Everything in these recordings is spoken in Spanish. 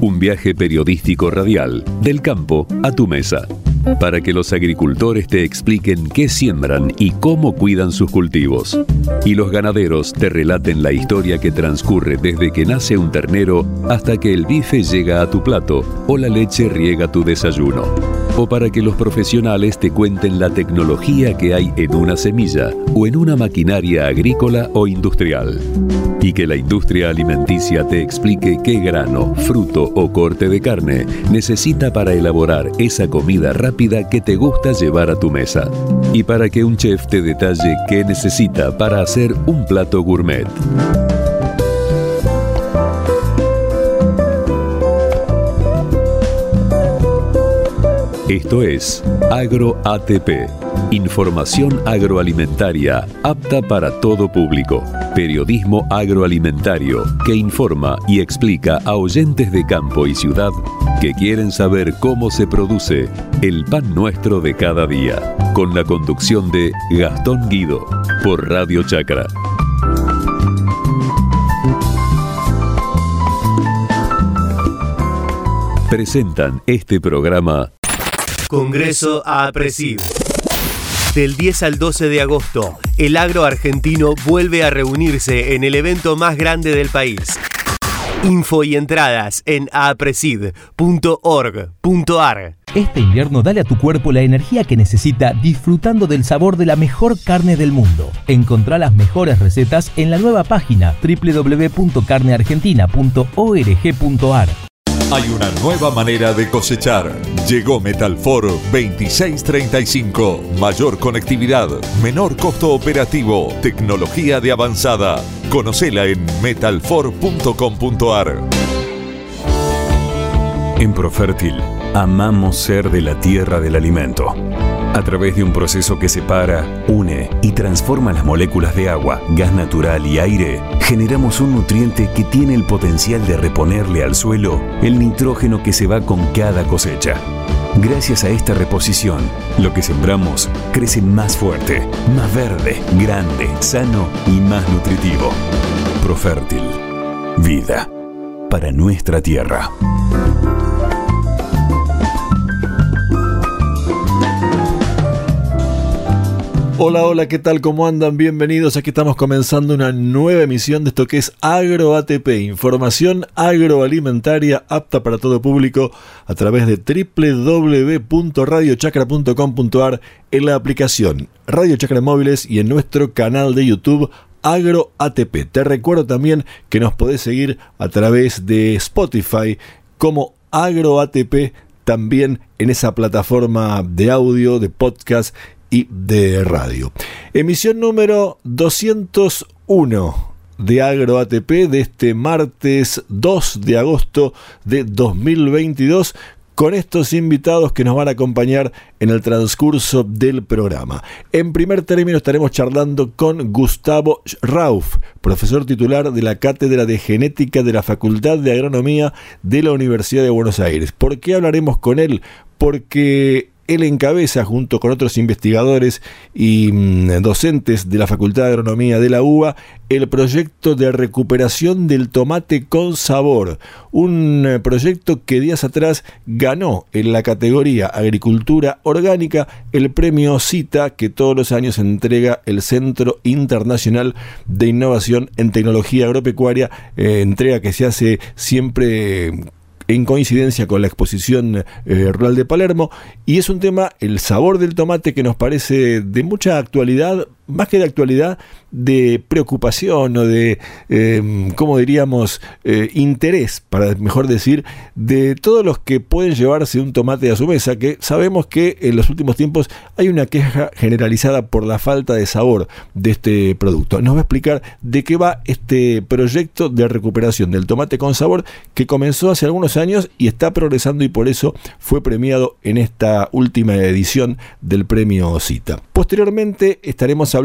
Un viaje periodístico radial del campo a tu mesa para que los agricultores te expliquen qué siembran y cómo cuidan sus cultivos. Y los ganaderos te relaten la historia que transcurre desde que nace un ternero hasta que el bife llega a tu plato o la leche riega tu desayuno. O para que los profesionales te cuenten la tecnología que hay en una semilla o en una maquinaria agrícola o industrial. Y que la industria alimenticia te explique qué grano, fruto o corte de carne necesita para elaborar esa comida rápida que te gusta llevar a tu mesa. Y para que un chef te detalle qué necesita para hacer un plato gourmet. Esto es Agro ATP, información agroalimentaria apta para todo público. Periodismo agroalimentario que informa y explica a oyentes de campo y ciudad que quieren saber cómo se produce el pan nuestro de cada día. Con la conducción de Gastón Guido por Radio Chacra. Presentan este programa Congreso a. Del 10 al 12 de agosto, el agro argentino vuelve a reunirse en el evento más grande del país. Info y entradas en apresid.org.ar. Este invierno dale a tu cuerpo la energía que necesita disfrutando del sabor de la mejor carne del mundo. Encontrá las mejores recetas en la nueva página www.carneargentina.org.ar. Hay una nueva manera de cosechar. Llegó Metalfor 2635. Mayor conectividad, menor costo operativo, tecnología de avanzada. Conocela en metalfor.com.ar. En Profértil, amamos ser de la tierra del alimento. A través de un proceso que separa, une y transforma las moléculas de agua, gas natural y aire, generamos un nutriente que tiene el potencial de reponerle al suelo el nitrógeno que se va con cada cosecha. Gracias a esta reposición, lo que sembramos crece más fuerte, más verde, grande, sano y más nutritivo. Profértil. Vida para nuestra tierra. Hola, hola, ¿qué tal? ¿Cómo andan? Bienvenidos. Aquí estamos comenzando una nueva emisión de esto que es Agro ATP, información agroalimentaria apta para todo público a través de www.radiochacra.com.ar en la aplicación Radio Chacra Móviles y en nuestro canal de YouTube Agro ATP. Te recuerdo también que nos podés seguir a través de Spotify como Agro ATP también en esa plataforma de audio, de podcast y de radio. Emisión número 201 de Agro ATP de este martes 2 de agosto de 2022 con estos invitados que nos van a acompañar en el transcurso del programa. En primer término estaremos charlando con Gustavo Rauf, profesor titular de la Cátedra de Genética de la Facultad de Agronomía de la Universidad de Buenos Aires. ¿Por qué hablaremos con él? Porque él encabeza junto con otros investigadores y mm, docentes de la Facultad de Agronomía de la UBA el proyecto de recuperación del tomate con sabor, un eh, proyecto que días atrás ganó en la categoría Agricultura Orgánica el premio CITA que todos los años entrega el Centro Internacional de Innovación en Tecnología Agropecuaria, eh, entrega que se hace siempre en coincidencia con la exposición eh, rural de Palermo y es un tema, el sabor del tomate que nos parece de mucha actualidad, más que de actualidad, de preocupación o de, eh, ¿cómo diríamos?, eh, interés, para mejor decir, de todos los que pueden llevarse un tomate a su mesa, que sabemos que en los últimos tiempos hay una queja generalizada por la falta de sabor de este producto. Nos va a explicar de qué va este proyecto de recuperación del tomate con sabor que comenzó hace algunos años y está progresando y por eso fue premiado en esta última edición del premio CITA. Posteriormente estaremos hablando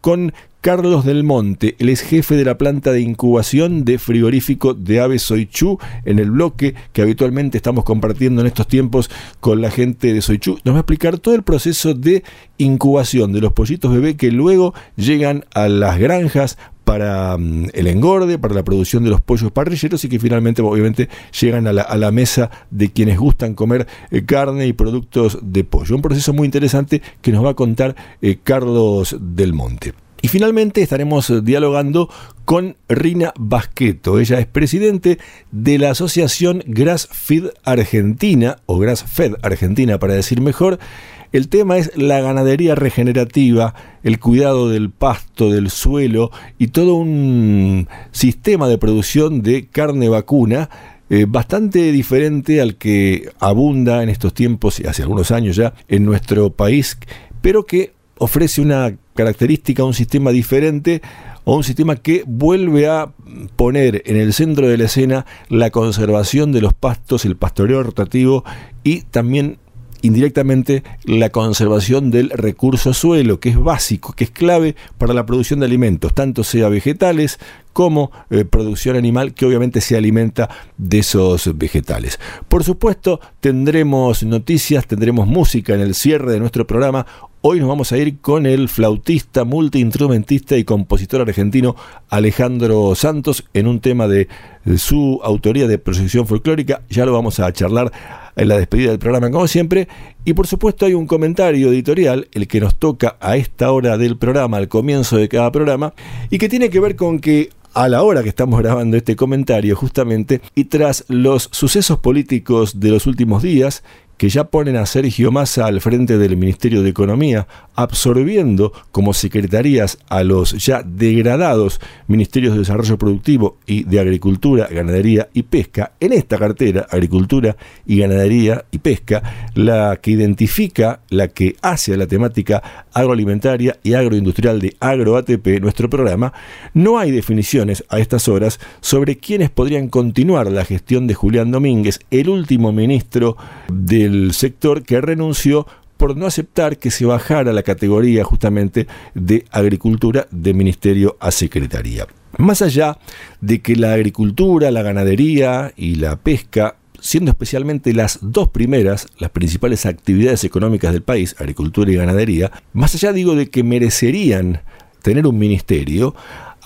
con Carlos del Monte, el ex jefe de la planta de incubación de frigorífico de Aves Soichú en el bloque que habitualmente estamos compartiendo en estos tiempos con la gente de Soichú. Nos va a explicar todo el proceso de incubación de los pollitos bebé que luego llegan a las granjas para mm, el engorde, para la producción de los pollos parrilleros y que finalmente obviamente llegan a la, mesa de quienes gustan comer eh, carne y productos de pollo. Un proceso muy interesante que nos va a contar eh, Carlos del Monte. Y finalmente estaremos eh, dialogando con Rina Basqueto. Ella es presidente de la asociación Grass Feed Argentina, o Grass Fed Argentina para decir mejor. El tema es la ganadería regenerativa, el cuidado del pasto, del suelo y todo un sistema de producción de carne vacuna eh, bastante diferente al que abunda en estos tiempos y hace algunos años ya en nuestro país, pero que ofrece una característica, un sistema diferente o un sistema que vuelve a poner en el centro de la escena la conservación de los pastos, el pastoreo rotativo y también indirectamente la conservación del recurso suelo, que es básico, que es clave para la producción de alimentos, tanto sea vegetales como eh, producción animal, que obviamente se alimenta de esos vegetales. Por supuesto, tendremos noticias, tendremos música en el cierre de nuestro programa. Hoy nos vamos a ir con el flautista, multiinstrumentista y compositor argentino Alejandro Santos en un tema de su autoría de proyección folclórica. Ya lo vamos a charlar en la despedida del programa como siempre. Y por supuesto hay un comentario editorial, el que nos toca a esta hora del programa, al comienzo de cada programa, y que tiene que ver con que a la hora que estamos grabando este comentario justamente, y tras los sucesos políticos de los últimos días, que ya ponen a Sergio Massa al frente del Ministerio de Economía, absorbiendo como secretarías a los ya degradados Ministerios de Desarrollo Productivo y de Agricultura, Ganadería y Pesca. En esta cartera, Agricultura y Ganadería y Pesca, la que identifica, la que hace a la temática agroalimentaria y agroindustrial de AgroATP, nuestro programa, no hay definiciones a estas horas sobre quiénes podrían continuar la gestión de Julián Domínguez, el último ministro del sector que renunció por no aceptar que se bajara la categoría justamente de agricultura de ministerio a secretaría. Más allá de que la agricultura, la ganadería y la pesca siendo especialmente las dos primeras, las principales actividades económicas del país, agricultura y ganadería, más allá digo de que merecerían tener un ministerio,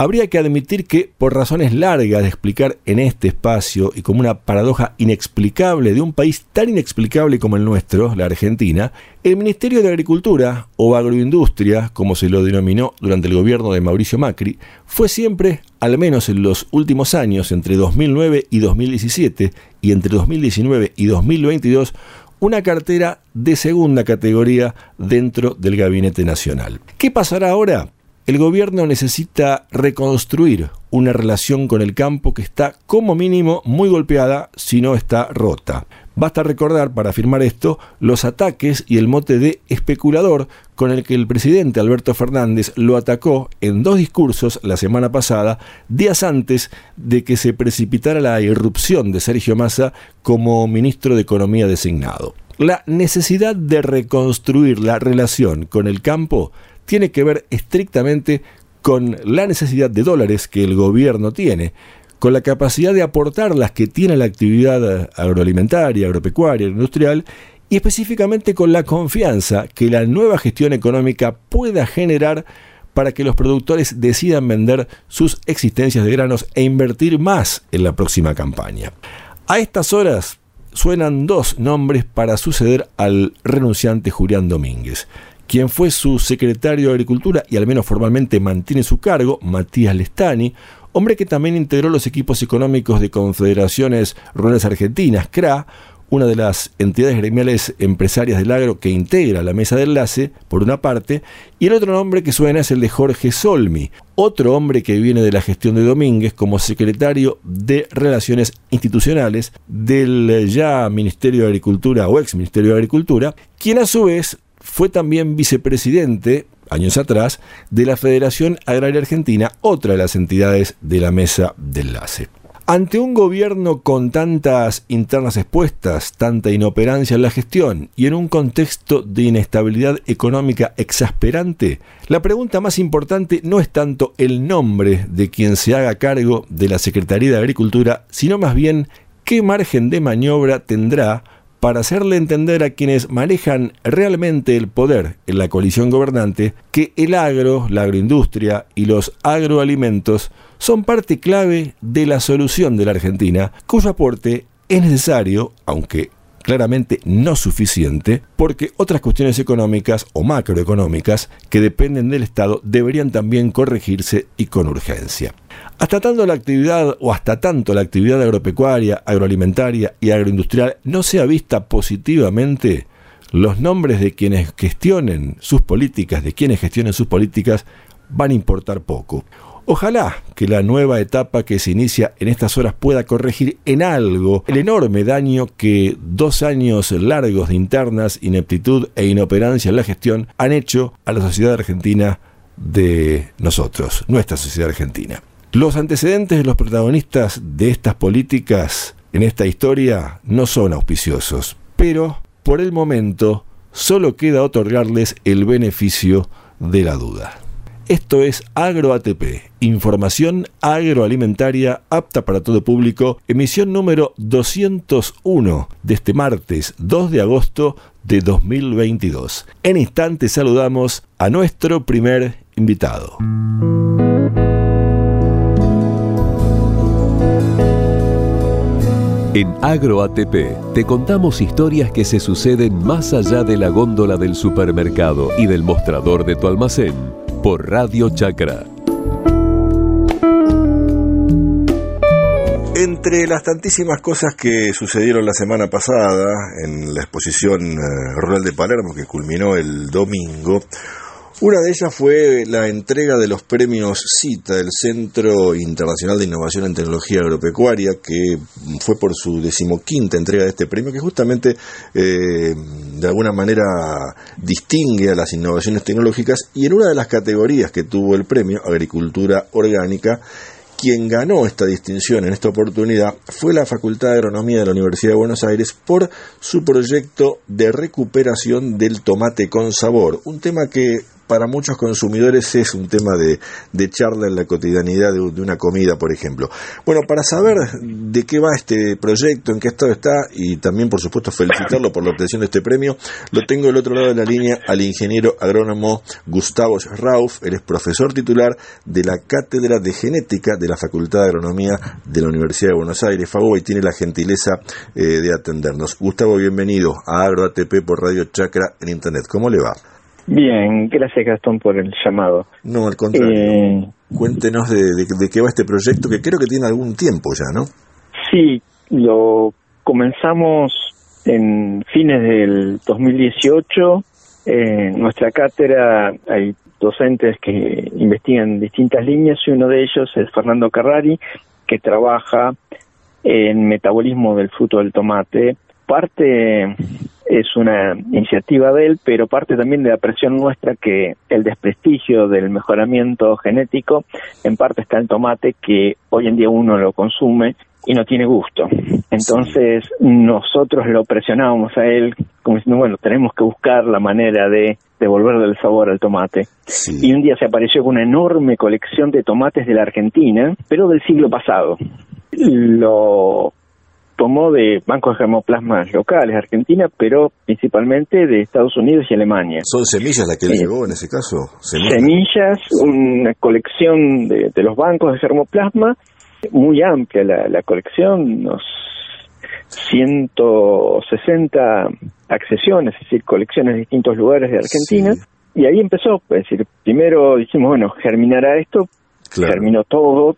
Habría que admitir que, por razones largas de explicar en este espacio y como una paradoja inexplicable de un país tan inexplicable como el nuestro, la Argentina, el Ministerio de Agricultura, o Agroindustria, como se lo denominó durante el gobierno de Mauricio Macri, fue siempre, al menos en los últimos años, entre 2009 y 2017, y entre 2019 y 2022, una cartera de segunda categoría dentro del Gabinete Nacional. ¿Qué pasará ahora? El gobierno necesita reconstruir una relación con el campo que está como mínimo muy golpeada si no está rota. Basta recordar para afirmar esto los ataques y el mote de especulador con el que el presidente Alberto Fernández lo atacó en dos discursos la semana pasada, días antes de que se precipitara la irrupción de Sergio Massa como ministro de Economía designado. La necesidad de reconstruir la relación con el campo tiene que ver estrictamente con la necesidad de dólares que el gobierno tiene, con la capacidad de aportar las que tiene la actividad agroalimentaria, agropecuaria, industrial, y específicamente con la confianza que la nueva gestión económica pueda generar para que los productores decidan vender sus existencias de granos e invertir más en la próxima campaña. A estas horas suenan dos nombres para suceder al renunciante Julián Domínguez. Quien fue su secretario de Agricultura y al menos formalmente mantiene su cargo, Matías Lestani, hombre que también integró los equipos económicos de Confederaciones Rurales Argentinas, CRA, una de las entidades gremiales empresarias del agro que integra la mesa de enlace, por una parte, y el otro nombre que suena es el de Jorge Solmi, otro hombre que viene de la gestión de Domínguez como secretario de Relaciones Institucionales del ya Ministerio de Agricultura o ex Ministerio de Agricultura, quien a su vez fue también vicepresidente años atrás, de la Federación Agraria Argentina, otra de las entidades de la mesa de enlace. Ante un gobierno con tantas internas expuestas, tanta inoperancia en la gestión y en un contexto de inestabilidad económica exasperante, la pregunta más importante no es tanto el nombre de quien se haga cargo de la Secretaría de Agricultura, sino más bien qué margen de maniobra tendrá para hacerle entender a quienes manejan realmente el poder en la coalición gobernante que el agro, la agroindustria y los agroalimentos son parte clave de la solución de la Argentina, cuyo aporte es necesario, aunque claramente no suficiente, porque otras cuestiones económicas o macroeconómicas que dependen del Estado deberían también corregirse y con urgencia. Hasta tanto la actividad o hasta tanto la actividad agropecuaria, agroalimentaria y agroindustrial no sea vista positivamente, los nombres de quienes gestionen sus políticas, de quienes gestionen sus políticas, van a importar poco. Ojalá que la nueva etapa que se inicia en estas horas pueda corregir en algo el enorme daño que dos años largos de internas, ineptitud e inoperancia en la gestión han hecho a la sociedad argentina de nosotros, nuestra sociedad argentina. Los antecedentes de los protagonistas de estas políticas en esta historia no son auspiciosos, pero por el momento solo queda otorgarles el beneficio de la duda. Esto es AgroATP, información agroalimentaria apta para todo público, emisión número 201 de este martes 2 de agosto de 2022. En instante saludamos a nuestro primer invitado. En AgroATP te contamos historias que se suceden más allá de la góndola del supermercado y del mostrador de tu almacén por Radio Chacra. Entre las tantísimas cosas que sucedieron la semana pasada en la exposición eh, rural de Palermo que culminó el domingo, una de ellas fue la entrega de los premios CITA, el Centro Internacional de Innovación en Tecnología Agropecuaria, que fue por su decimoquinta entrega de este premio, que justamente eh, de alguna manera distingue a las innovaciones tecnológicas y en una de las categorías que tuvo el premio, Agricultura Orgánica, quien ganó esta distinción en esta oportunidad fue la Facultad de Agronomía de la Universidad de Buenos Aires por su proyecto de recuperación del tomate con sabor, un tema que para muchos consumidores es un tema de, charla en la cotidianidad de, una comida, por ejemplo. Bueno, para saber de qué va este proyecto, en qué estado está, y también, por supuesto, felicitarlo por la obtención de este premio, lo tengo del otro lado de la línea al ingeniero agrónomo Gustavo Rauf, él es profesor titular de la Cátedra de Genética de la Facultad de Agronomía de la Universidad de Buenos Aires, FAGO, y tiene la gentileza eh, de atendernos. Gustavo, bienvenido a AgroATP por Radio Chacra en Internet. ¿Cómo le va? Bien, gracias Gastón por el llamado. No, al contrario. Eh, Cuéntenos de, qué va este proyecto que creo que tiene algún tiempo ya, ¿no? Sí, lo comenzamos en fines del 2018. En nuestra cátedra hay docentes que investigan distintas líneas y uno de ellos es Fernando Carrari, que trabaja en metabolismo del fruto del tomate. Parte es una iniciativa de él, pero parte también de la presión nuestra que el desprestigio del mejoramiento genético en parte está en tomate que hoy en día uno lo consume y no tiene gusto. Entonces nosotros lo presionábamos a él como diciendo, bueno, tenemos que buscar la manera de devolverle el sabor al tomate. Y un día se apareció con una enorme colección de tomates de la Argentina, pero del siglo pasado. Lo tomó de bancos de germoplasmas locales, Argentina, pero principalmente de Estados Unidos y Alemania. ¿Son semillas las que él Eh, llevó en ese caso? Semillas, una colección de, de los bancos de germoplasma, muy amplia la, la colección, unos 160 accesiones, es decir, colecciones de distintos lugares de Argentina. Y ahí empezó, es decir, primero dijimos, bueno, germinará esto, germinó todo,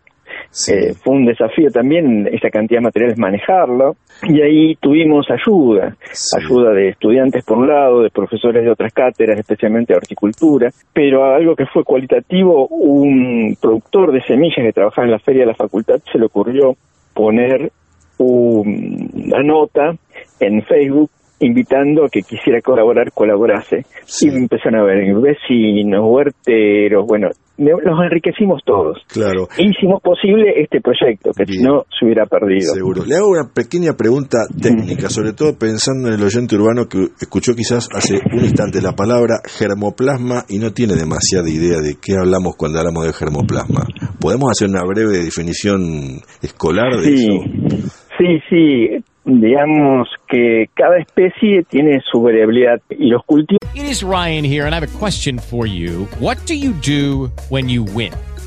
eh, fue un desafío también esa cantidad de materiales manejarlo y ahí tuvimos ayuda, ayuda de estudiantes por un lado, de profesores de otras cátedras, especialmente de horticultura, pero algo que fue cualitativo, un productor de semillas que trabajaba en la feria de la facultad se le ocurrió poner un- una nota en Facebook invitando a que quisiera colaborar, colaborase. Y empezaron a ver vecinos, huerteros, bueno, los enriquecimos todos. Claro. E hicimos posible este proyecto, que si no se hubiera perdido. Seguro. Le hago una pequeña pregunta técnica, sobre todo pensando en el oyente urbano que escuchó quizás hace un instante la palabra germoplasma y no tiene demasiada idea de qué hablamos cuando hablamos de germoplasma. ¿Podemos hacer una breve definición escolar de Sí, eso? sí, sí. Digamos que cada especie tiene su variabilidad y los cultivos It is Ryan here, and I have a question for you. What do you do when you win?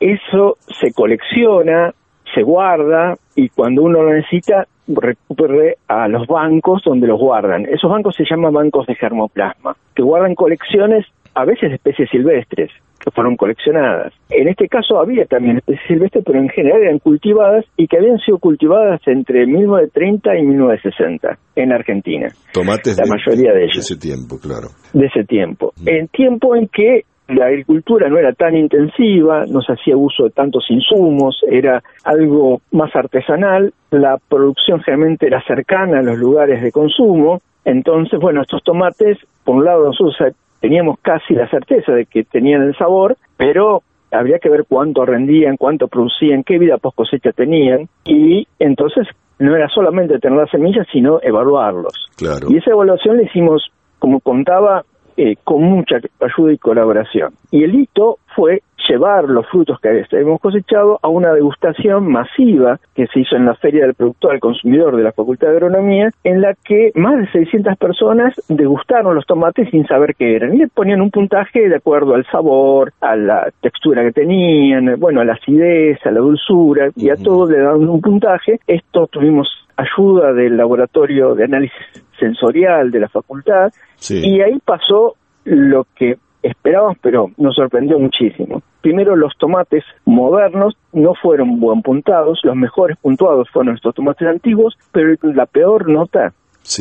Eso se colecciona, se guarda y cuando uno lo necesita recurre a los bancos donde los guardan. Esos bancos se llaman bancos de germoplasma, que guardan colecciones a veces de especies silvestres que fueron coleccionadas. En este caso había también especies silvestres, pero en general eran cultivadas y que habían sido cultivadas entre 1930 y 1960 en Argentina. Tomates La de, mayoría de ellos. ese tiempo, claro. de ese tiempo. En tiempo en que la agricultura no era tan intensiva, no se hacía uso de tantos insumos, era algo más artesanal, la producción generalmente era cercana a los lugares de consumo, entonces, bueno, estos tomates, por un lado nosotros teníamos casi la certeza de que tenían el sabor, pero habría que ver cuánto rendían, cuánto producían, qué vida post cosecha tenían, y entonces no era solamente tener las semillas, sino evaluarlos. Claro. Y esa evaluación la hicimos, como contaba, eh, con mucha ayuda y colaboración. Y el hito fue llevar los frutos que habíamos cosechado a una degustación masiva que se hizo en la Feria del Productor al Consumidor de la Facultad de Agronomía, en la que más de 600 personas degustaron los tomates sin saber qué eran. Y le ponían un puntaje de acuerdo al sabor, a la textura que tenían, bueno, a la acidez, a la dulzura, y a todo le daban un puntaje. Esto tuvimos ayuda del laboratorio de análisis sensorial de la facultad y ahí pasó lo que esperábamos, pero nos sorprendió muchísimo. Primero, los tomates modernos no fueron buen puntados, los mejores puntuados fueron estos tomates antiguos, pero la peor nota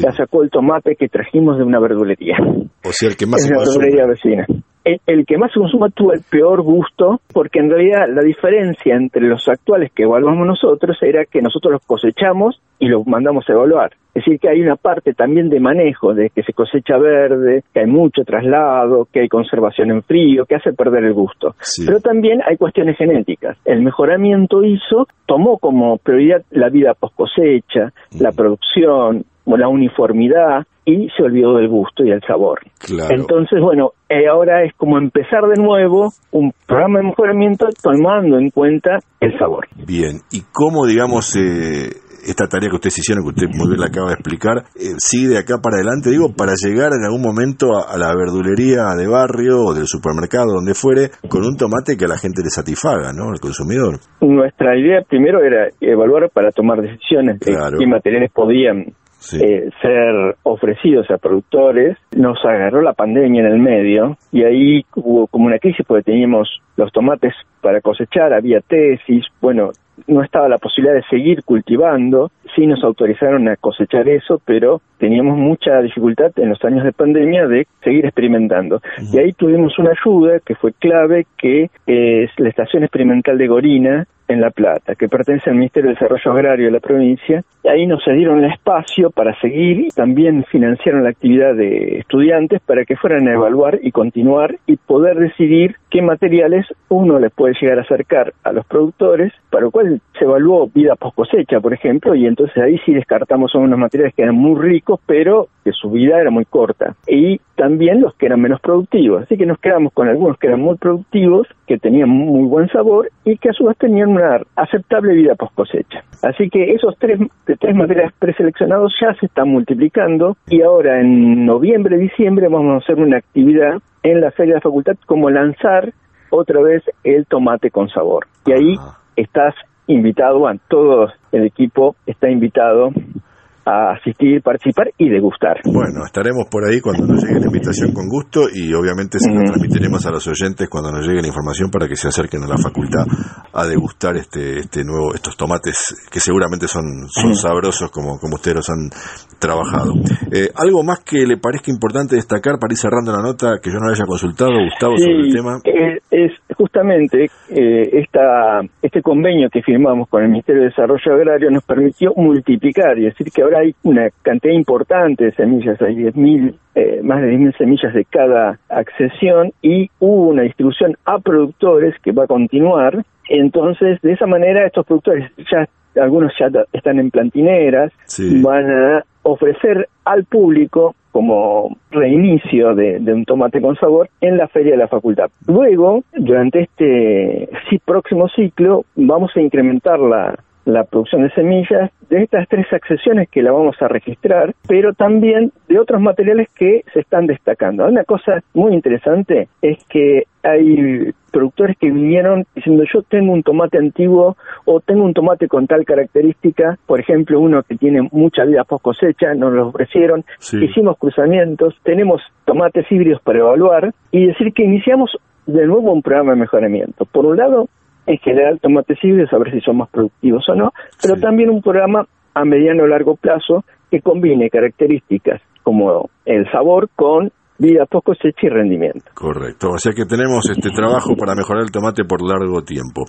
la sacó el tomate que trajimos de una verdulería. O sea, el que más Es se una verdulería vecina. El, el que más se consuma tuvo el peor gusto, porque en realidad la diferencia entre los actuales que evaluamos nosotros era que nosotros los cosechamos y los mandamos a evaluar. Es decir, que hay una parte también de manejo, de que se cosecha verde, que hay mucho traslado, que hay conservación en frío, que hace perder el gusto. Pero también hay cuestiones genéticas. El mejoramiento hizo, tomó como prioridad la vida post cosecha, la producción, la uniformidad, y se olvidó del gusto y el sabor. Claro. Entonces, bueno, eh, ahora es como empezar de nuevo un programa de mejoramiento tomando en cuenta el sabor. Bien, ¿y cómo, digamos, eh, esta tarea que ustedes hicieron, que usted muy bien la acaba de explicar, eh, sigue de acá para adelante, digo, para llegar en algún momento a, a la verdulería de barrio o del supermercado, donde fuere, con un tomate que a la gente le satisfaga, ¿no? Al consumidor. Nuestra idea primero era evaluar para tomar decisiones de qué materiales podían eh, ser ofrecidos a productores. Nos agarró la pandemia en el medio y ahí hubo como una crisis porque teníamos los tomates para cosechar, había tesis, bueno, no estaba la posibilidad de seguir cultivando, sí nos autorizaron a cosechar eso, pero teníamos mucha dificultad en los años de pandemia de seguir experimentando. Y ahí tuvimos una ayuda que fue clave, que es la Estación Experimental de Gorina, en La Plata, que pertenece al Ministerio de Desarrollo Agrario de la provincia. Y ahí nos cedieron el espacio para seguir y también financiaron la actividad de estudiantes para que fueran a evaluar y continuar y poder decidir qué materiales uno les puede llegar a acercar a los productores, para lo cual se evaluó vida post cosecha, por ejemplo, y entonces ahí sí descartamos unos materiales que eran muy ricos, pero que su vida era muy corta. Y también los que eran menos productivos. Así que nos quedamos con algunos que eran muy productivos, que tenían muy buen sabor y que a su vez tenían una aceptable vida post cosecha. Así que esos tres, tres materiales preseleccionados ya se están multiplicando y ahora en noviembre, diciembre vamos a hacer una actividad en la Feria de la Facultad como lanzar otra vez el tomate con sabor. Y ahí estás invitado, a todo el equipo está invitado a asistir, participar y degustar. Bueno, estaremos por ahí cuando nos llegue la invitación con gusto y obviamente se lo transmitiremos a los oyentes cuando nos llegue la información para que se acerquen a la facultad a degustar este este nuevo estos tomates que seguramente son son sabrosos como como ustedes los han trabajado. Eh, algo más que le parezca importante destacar para ir cerrando la nota que yo no le haya consultado, Gustavo, sobre el tema. Es, es justamente eh, esta, este convenio que firmamos con el Ministerio de Desarrollo Agrario nos permitió multiplicar y decir que ahora hay una cantidad importante de semillas, hay 10.000, eh, más de 10.000 semillas de cada accesión y hubo una distribución a productores que va a continuar. Entonces, de esa manera, estos productores ya algunos ya están en plantineras, van a ofrecer al público como reinicio de, de, un tomate con sabor en la feria de la facultad. Luego, durante este sí, próximo ciclo, vamos a incrementar la, la producción de semillas de estas tres accesiones que la vamos a registrar, pero también de otros materiales que se están destacando. Una cosa muy interesante es que hay productores que vinieron diciendo yo tengo un tomate antiguo o tengo un tomate con tal característica, por ejemplo uno que tiene mucha vida post cosecha, nos lo ofrecieron, hicimos cruzamientos, tenemos tomates híbridos para evaluar y decir que iniciamos de nuevo un programa de mejoramiento. Por un lado, en general tomates híbridos, a ver si son más productivos o no, pero también un programa a mediano o largo plazo que combine características como el sabor con vida post cosecha y rendimiento. Correcto, o sea que tenemos este trabajo para mejorar el tomate por largo tiempo.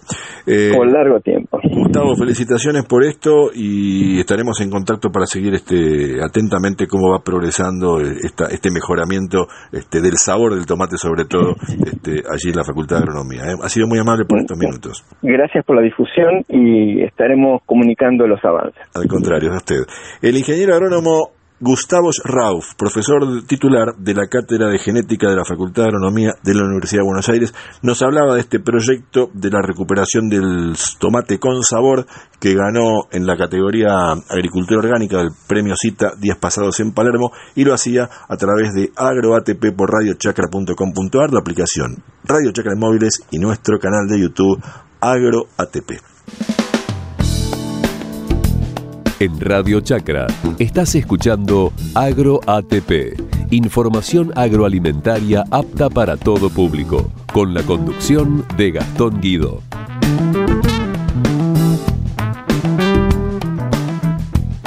Eh, por largo tiempo. Gustavo, felicitaciones por esto y estaremos en contacto para seguir este atentamente cómo va progresando esta, este mejoramiento este, del sabor del tomate, sobre todo este, allí en la Facultad de Agronomía. ¿eh? Ha sido muy amable por estos minutos. Gracias por la difusión y estaremos comunicando los avances. Al contrario, a usted. El ingeniero agrónomo Gustavo Rauf, profesor titular de la Cátedra de Genética de la Facultad de Agronomía de la Universidad de Buenos Aires, nos hablaba de este proyecto de la recuperación del tomate con sabor que ganó en la categoría Agricultura Orgánica del Premio Cita días pasados en Palermo y lo hacía a través de AgroATP por radiochacra.com.ar, la aplicación Radio Chacra en móviles y nuestro canal de YouTube AgroATP. En Radio Chacra estás escuchando Agro ATP, información agroalimentaria apta para todo público, con la conducción de Gastón Guido.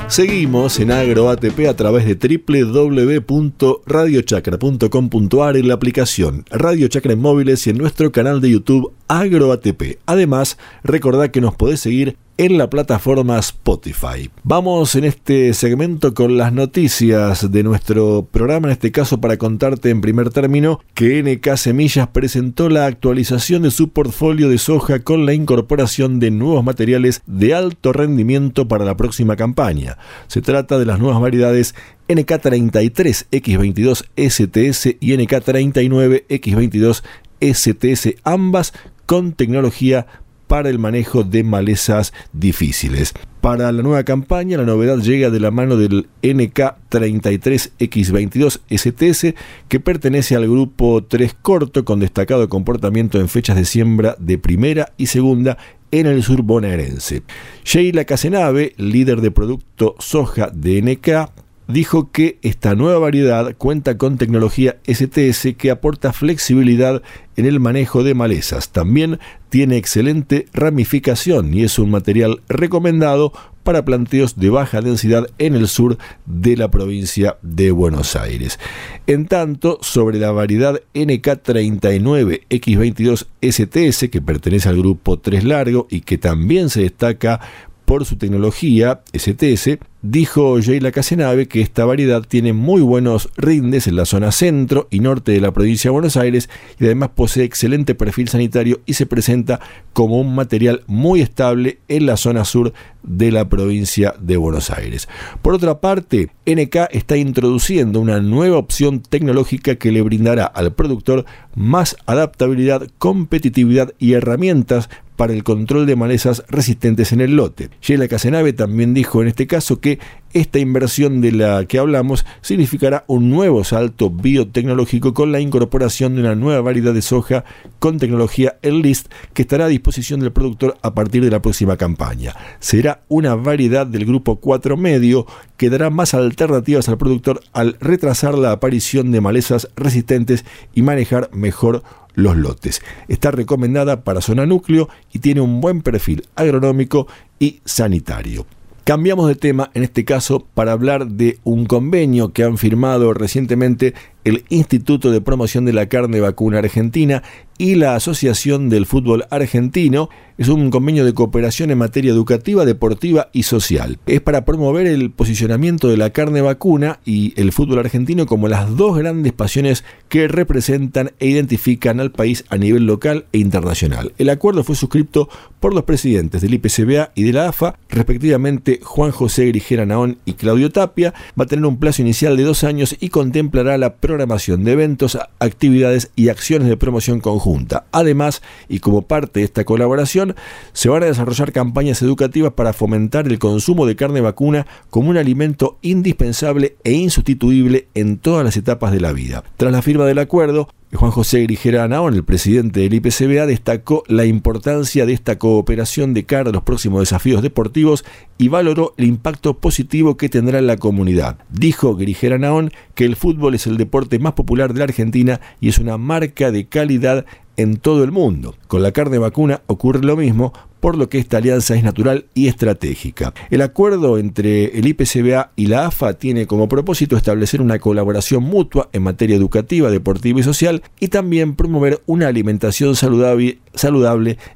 Seguimos en Agro ATP a través de www.radiochacra.com.ar en la aplicación Radio Chacra en móviles y en nuestro canal de YouTube Agro ATP. Además, recordad que nos podés seguir en la plataforma Spotify. Vamos en este segmento con las noticias de nuestro programa, en este caso para contarte en primer término que NK Semillas presentó la actualización de su portfolio de soja con la incorporación de nuevos materiales de alto rendimiento para la próxima campaña. Se trata de las nuevas variedades NK33 X22 STS y NK39 X22 STS, ambas con tecnología para el manejo de malezas difíciles. Para la nueva campaña, la novedad llega de la mano del NK33X22 STS, que pertenece al grupo 3 corto con destacado comportamiento en fechas de siembra de primera y segunda en el sur bonaerense. Sheila Casenave, líder de producto soja de NK, dijo que esta nueva variedad cuenta con tecnología STS que aporta flexibilidad en el manejo de malezas. También tiene excelente ramificación y es un material recomendado para planteos de baja densidad en el sur de la provincia de Buenos Aires. En tanto, sobre la variedad NK39X22 STS, que pertenece al grupo 3 largo y que también se destaca por su tecnología STS, dijo Sheila Casenave que esta variedad tiene muy buenos rindes en la zona centro y norte de la provincia de Buenos Aires y además posee excelente perfil sanitario y se presenta como un material muy estable en la zona sur de la provincia de Buenos Aires. Por otra parte, NK está introduciendo una nueva opción tecnológica que le brindará al productor más adaptabilidad, competitividad y herramientas para el control de malezas resistentes en el lote. Sheila Casenave también dijo en este caso que esta inversión de la que hablamos significará un nuevo salto biotecnológico con la incorporación de una nueva variedad de soja con tecnología Enlist que estará a disposición del productor a partir de la próxima campaña. Será una variedad del grupo 4 medio que dará más alternativas al productor al retrasar la aparición de malezas resistentes y manejar mejor los lotes. Está recomendada para zona núcleo y tiene un buen perfil agronómico y sanitario. Cambiamos de tema en este caso para hablar de un convenio que han firmado recientemente el Instituto de Promoción de la Carne Vacuna Argentina y la Asociación del Fútbol Argentino. Es un convenio de cooperación en materia educativa, deportiva y social. Es para promover el posicionamiento de la carne vacuna y el fútbol argentino como las dos grandes pasiones que representan e identifican al país a nivel local e internacional. El acuerdo fue suscrito por los presidentes del IPCBA y de la AFA, respectivamente Juan José Grigera Naón y Claudio Tapia. Va a tener un plazo inicial de dos años y contemplará la programación de eventos, actividades y acciones de promoción conjunta. Además, y como parte de esta colaboración, se van a desarrollar campañas educativas para fomentar el consumo de carne vacuna como un alimento indispensable e insustituible en todas las etapas de la vida. Tras la firma del acuerdo, Juan José Grigera Anaón, el presidente del IPCBA, destacó la importancia de esta cooperación de cara a los próximos desafíos deportivos y valoró el impacto positivo que tendrá en la comunidad. Dijo Grigera Naón que el fútbol es el deporte más popular de la Argentina y es una marca de calidad en todo el mundo. Con la carne vacuna ocurre lo mismo, por lo que esta alianza es natural y estratégica. El acuerdo entre el IPCBA y la AFA tiene como propósito establecer una colaboración mutua en materia educativa, deportiva y social y también promover una alimentación saludable,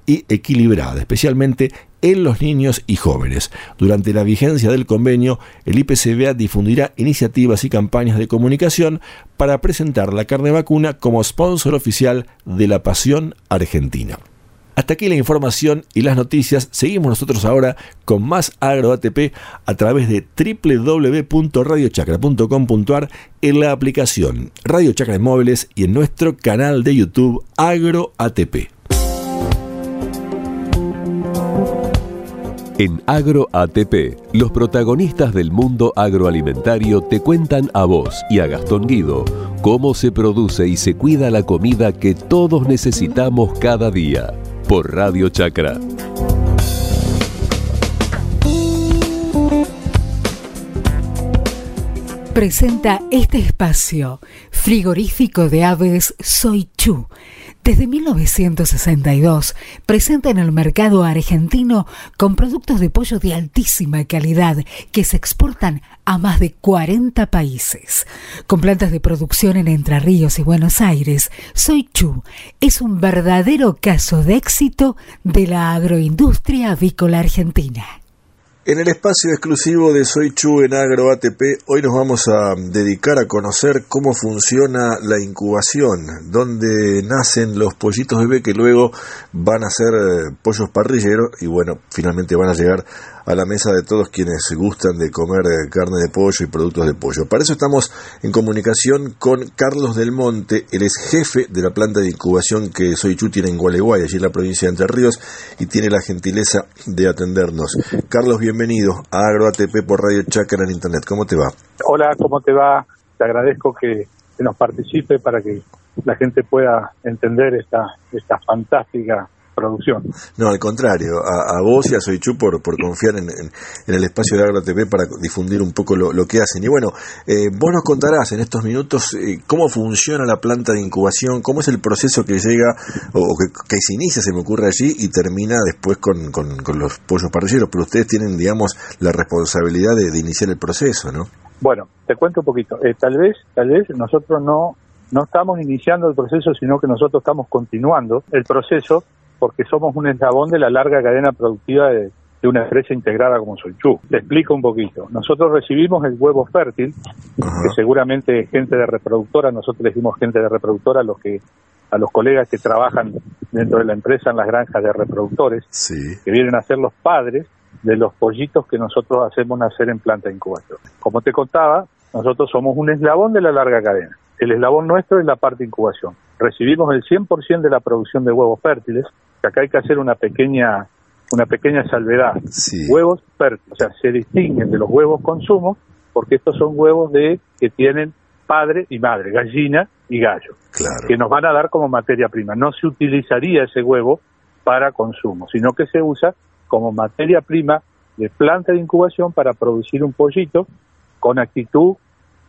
y equilibrada, especialmente en los niños y jóvenes. Durante la vigencia del convenio, el IPCBA difundirá iniciativas y campañas de comunicación para presentar la carne vacuna como sponsor oficial de la Pasión Argentina. Hasta aquí la información y las noticias. Seguimos nosotros ahora con más AgroATP a través de www.radiochacra.com.ar en la aplicación Radio Chacra Móviles y en nuestro canal de YouTube AgroATP. En AgroATP, los protagonistas del mundo agroalimentario te cuentan a vos y a Gastón Guido cómo se produce y se cuida la comida que todos necesitamos cada día. Por Radio Chacra. Presenta este espacio, frigorífico de aves Soy Chu desde 1962 presenta en el mercado argentino con productos de pollo de altísima calidad que se exportan a más de 40 países. Con plantas de producción en Entre Ríos y Buenos Aires, Soy Chu es un verdadero caso de éxito de la agroindustria avícola argentina. En el espacio exclusivo de Soy Chu en Agro ATP, hoy nos vamos a dedicar a conocer cómo funciona la incubación, dónde nacen los pollitos bebé que luego van a ser eh, pollos parrilleros y bueno, finalmente van a llegar a la mesa de todos quienes gustan de comer carne de pollo y productos de pollo. Para eso estamos en comunicación con Carlos del Monte, él es jefe de la planta de incubación que Soichu tiene en Gualeguay, allí en la provincia de Entre Ríos, y tiene la gentileza de atendernos. Carlos, bienvenido a AgroATP por Radio Chácara en Internet. ¿Cómo te va? Hola, ¿cómo te va? Te agradezco que, nos participe para que la gente pueda entender esta, esta fantástica producción. No, al contrario, a, a vos y a Soichu por, por confiar en, en- en el espacio de AgroTV para difundir un poco lo, lo que hacen. Y bueno, eh, vos nos contarás en estos minutos eh, cómo funciona la planta de incubación, cómo es el proceso que llega o, o que, que se inicia, se me ocurre allí, y termina después con, con- con los pollos parrilleros. Pero ustedes tienen, digamos, la responsabilidad de, de iniciar el proceso, ¿no? Bueno, te cuento un poquito. Eh, tal vez, tal vez nosotros no no estamos iniciando el proceso, sino que nosotros estamos continuando el proceso porque somos un eslabón de la larga cadena productiva de, de una empresa integrada como Solchú. Te explico un poquito. Nosotros recibimos el huevo fértil, que seguramente gente de reproductora, nosotros le decimos gente de reproductora a los que a los colegas que trabajan dentro de la empresa en las granjas de reproductores, que vienen a ser los padres de los pollitos que nosotros hacemos nacer en planta de incubación. Como te contaba, nosotros somos un eslabón de la larga cadena. El eslabón nuestro es la parte de incubación. Recibimos el 100% de la producción de huevos fértiles, que acá hay que hacer una pequeña una pequeña salvedad. Huevos o sea, se distinguen de los huevos consumo porque estos son huevos de que tienen padre y madre, gallina y gallo, que nos van a dar como materia prima. No se utilizaría ese huevo para consumo, sino que se usa como materia prima de planta de incubación para producir un pollito con actitud,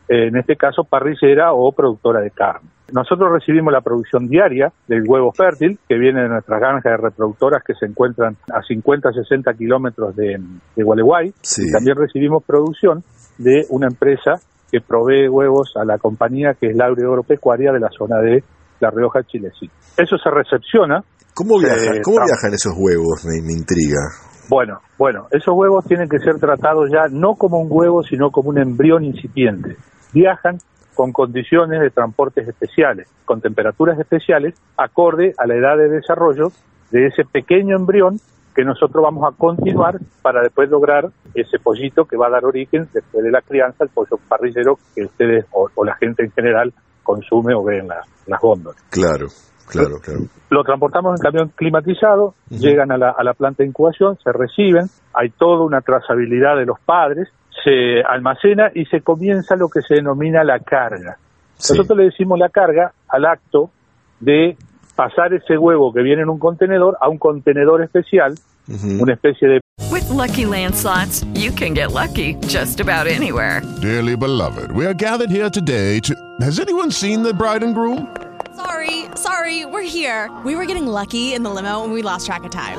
en este caso parrillera o productora de carne. Nosotros recibimos la producción diaria del huevo fértil que viene de nuestras granjas de reproductoras que se encuentran a 50, 60 kilómetros de, de Gualeguay. Y también recibimos producción de una empresa que provee huevos a la compañía que es la agropecuaria de la zona de La Rioja, Chilecito. Eso se recepciona. ¿Cómo, viaja- eh, cómo tra- viajan esos huevos? Me, me intriga. bueno, bueno, esos huevos tienen que ser tratados ya no como un huevo, sino como un embrión incipiente. Viajan con condiciones de transportes especiales, con temperaturas especiales, acorde a la edad de desarrollo de ese pequeño embrión que nosotros vamos a continuar para después lograr ese pollito que va a dar origen después de la crianza al pollo parrillero que ustedes o, o la gente en general consume o ve en la- las góndolas. Claro, claro, claro. Lo transportamos en camión climatizado, llegan a la, a la planta de incubación, se reciben, hay toda una trazabilidad de los padres, se almacena y se comienza lo que se denomina la carga. Nosotros le decimos la carga al acto de pasar ese huevo que viene en un contenedor a un contenedor especial, una especie de With Lucky Land slots, you can get lucky just about anywhere. Dearly beloved, we are gathered here today to. Has anyone seen the bride and groom? Sorry, sorry, we're here. We were getting lucky in the limo and we lost track of time.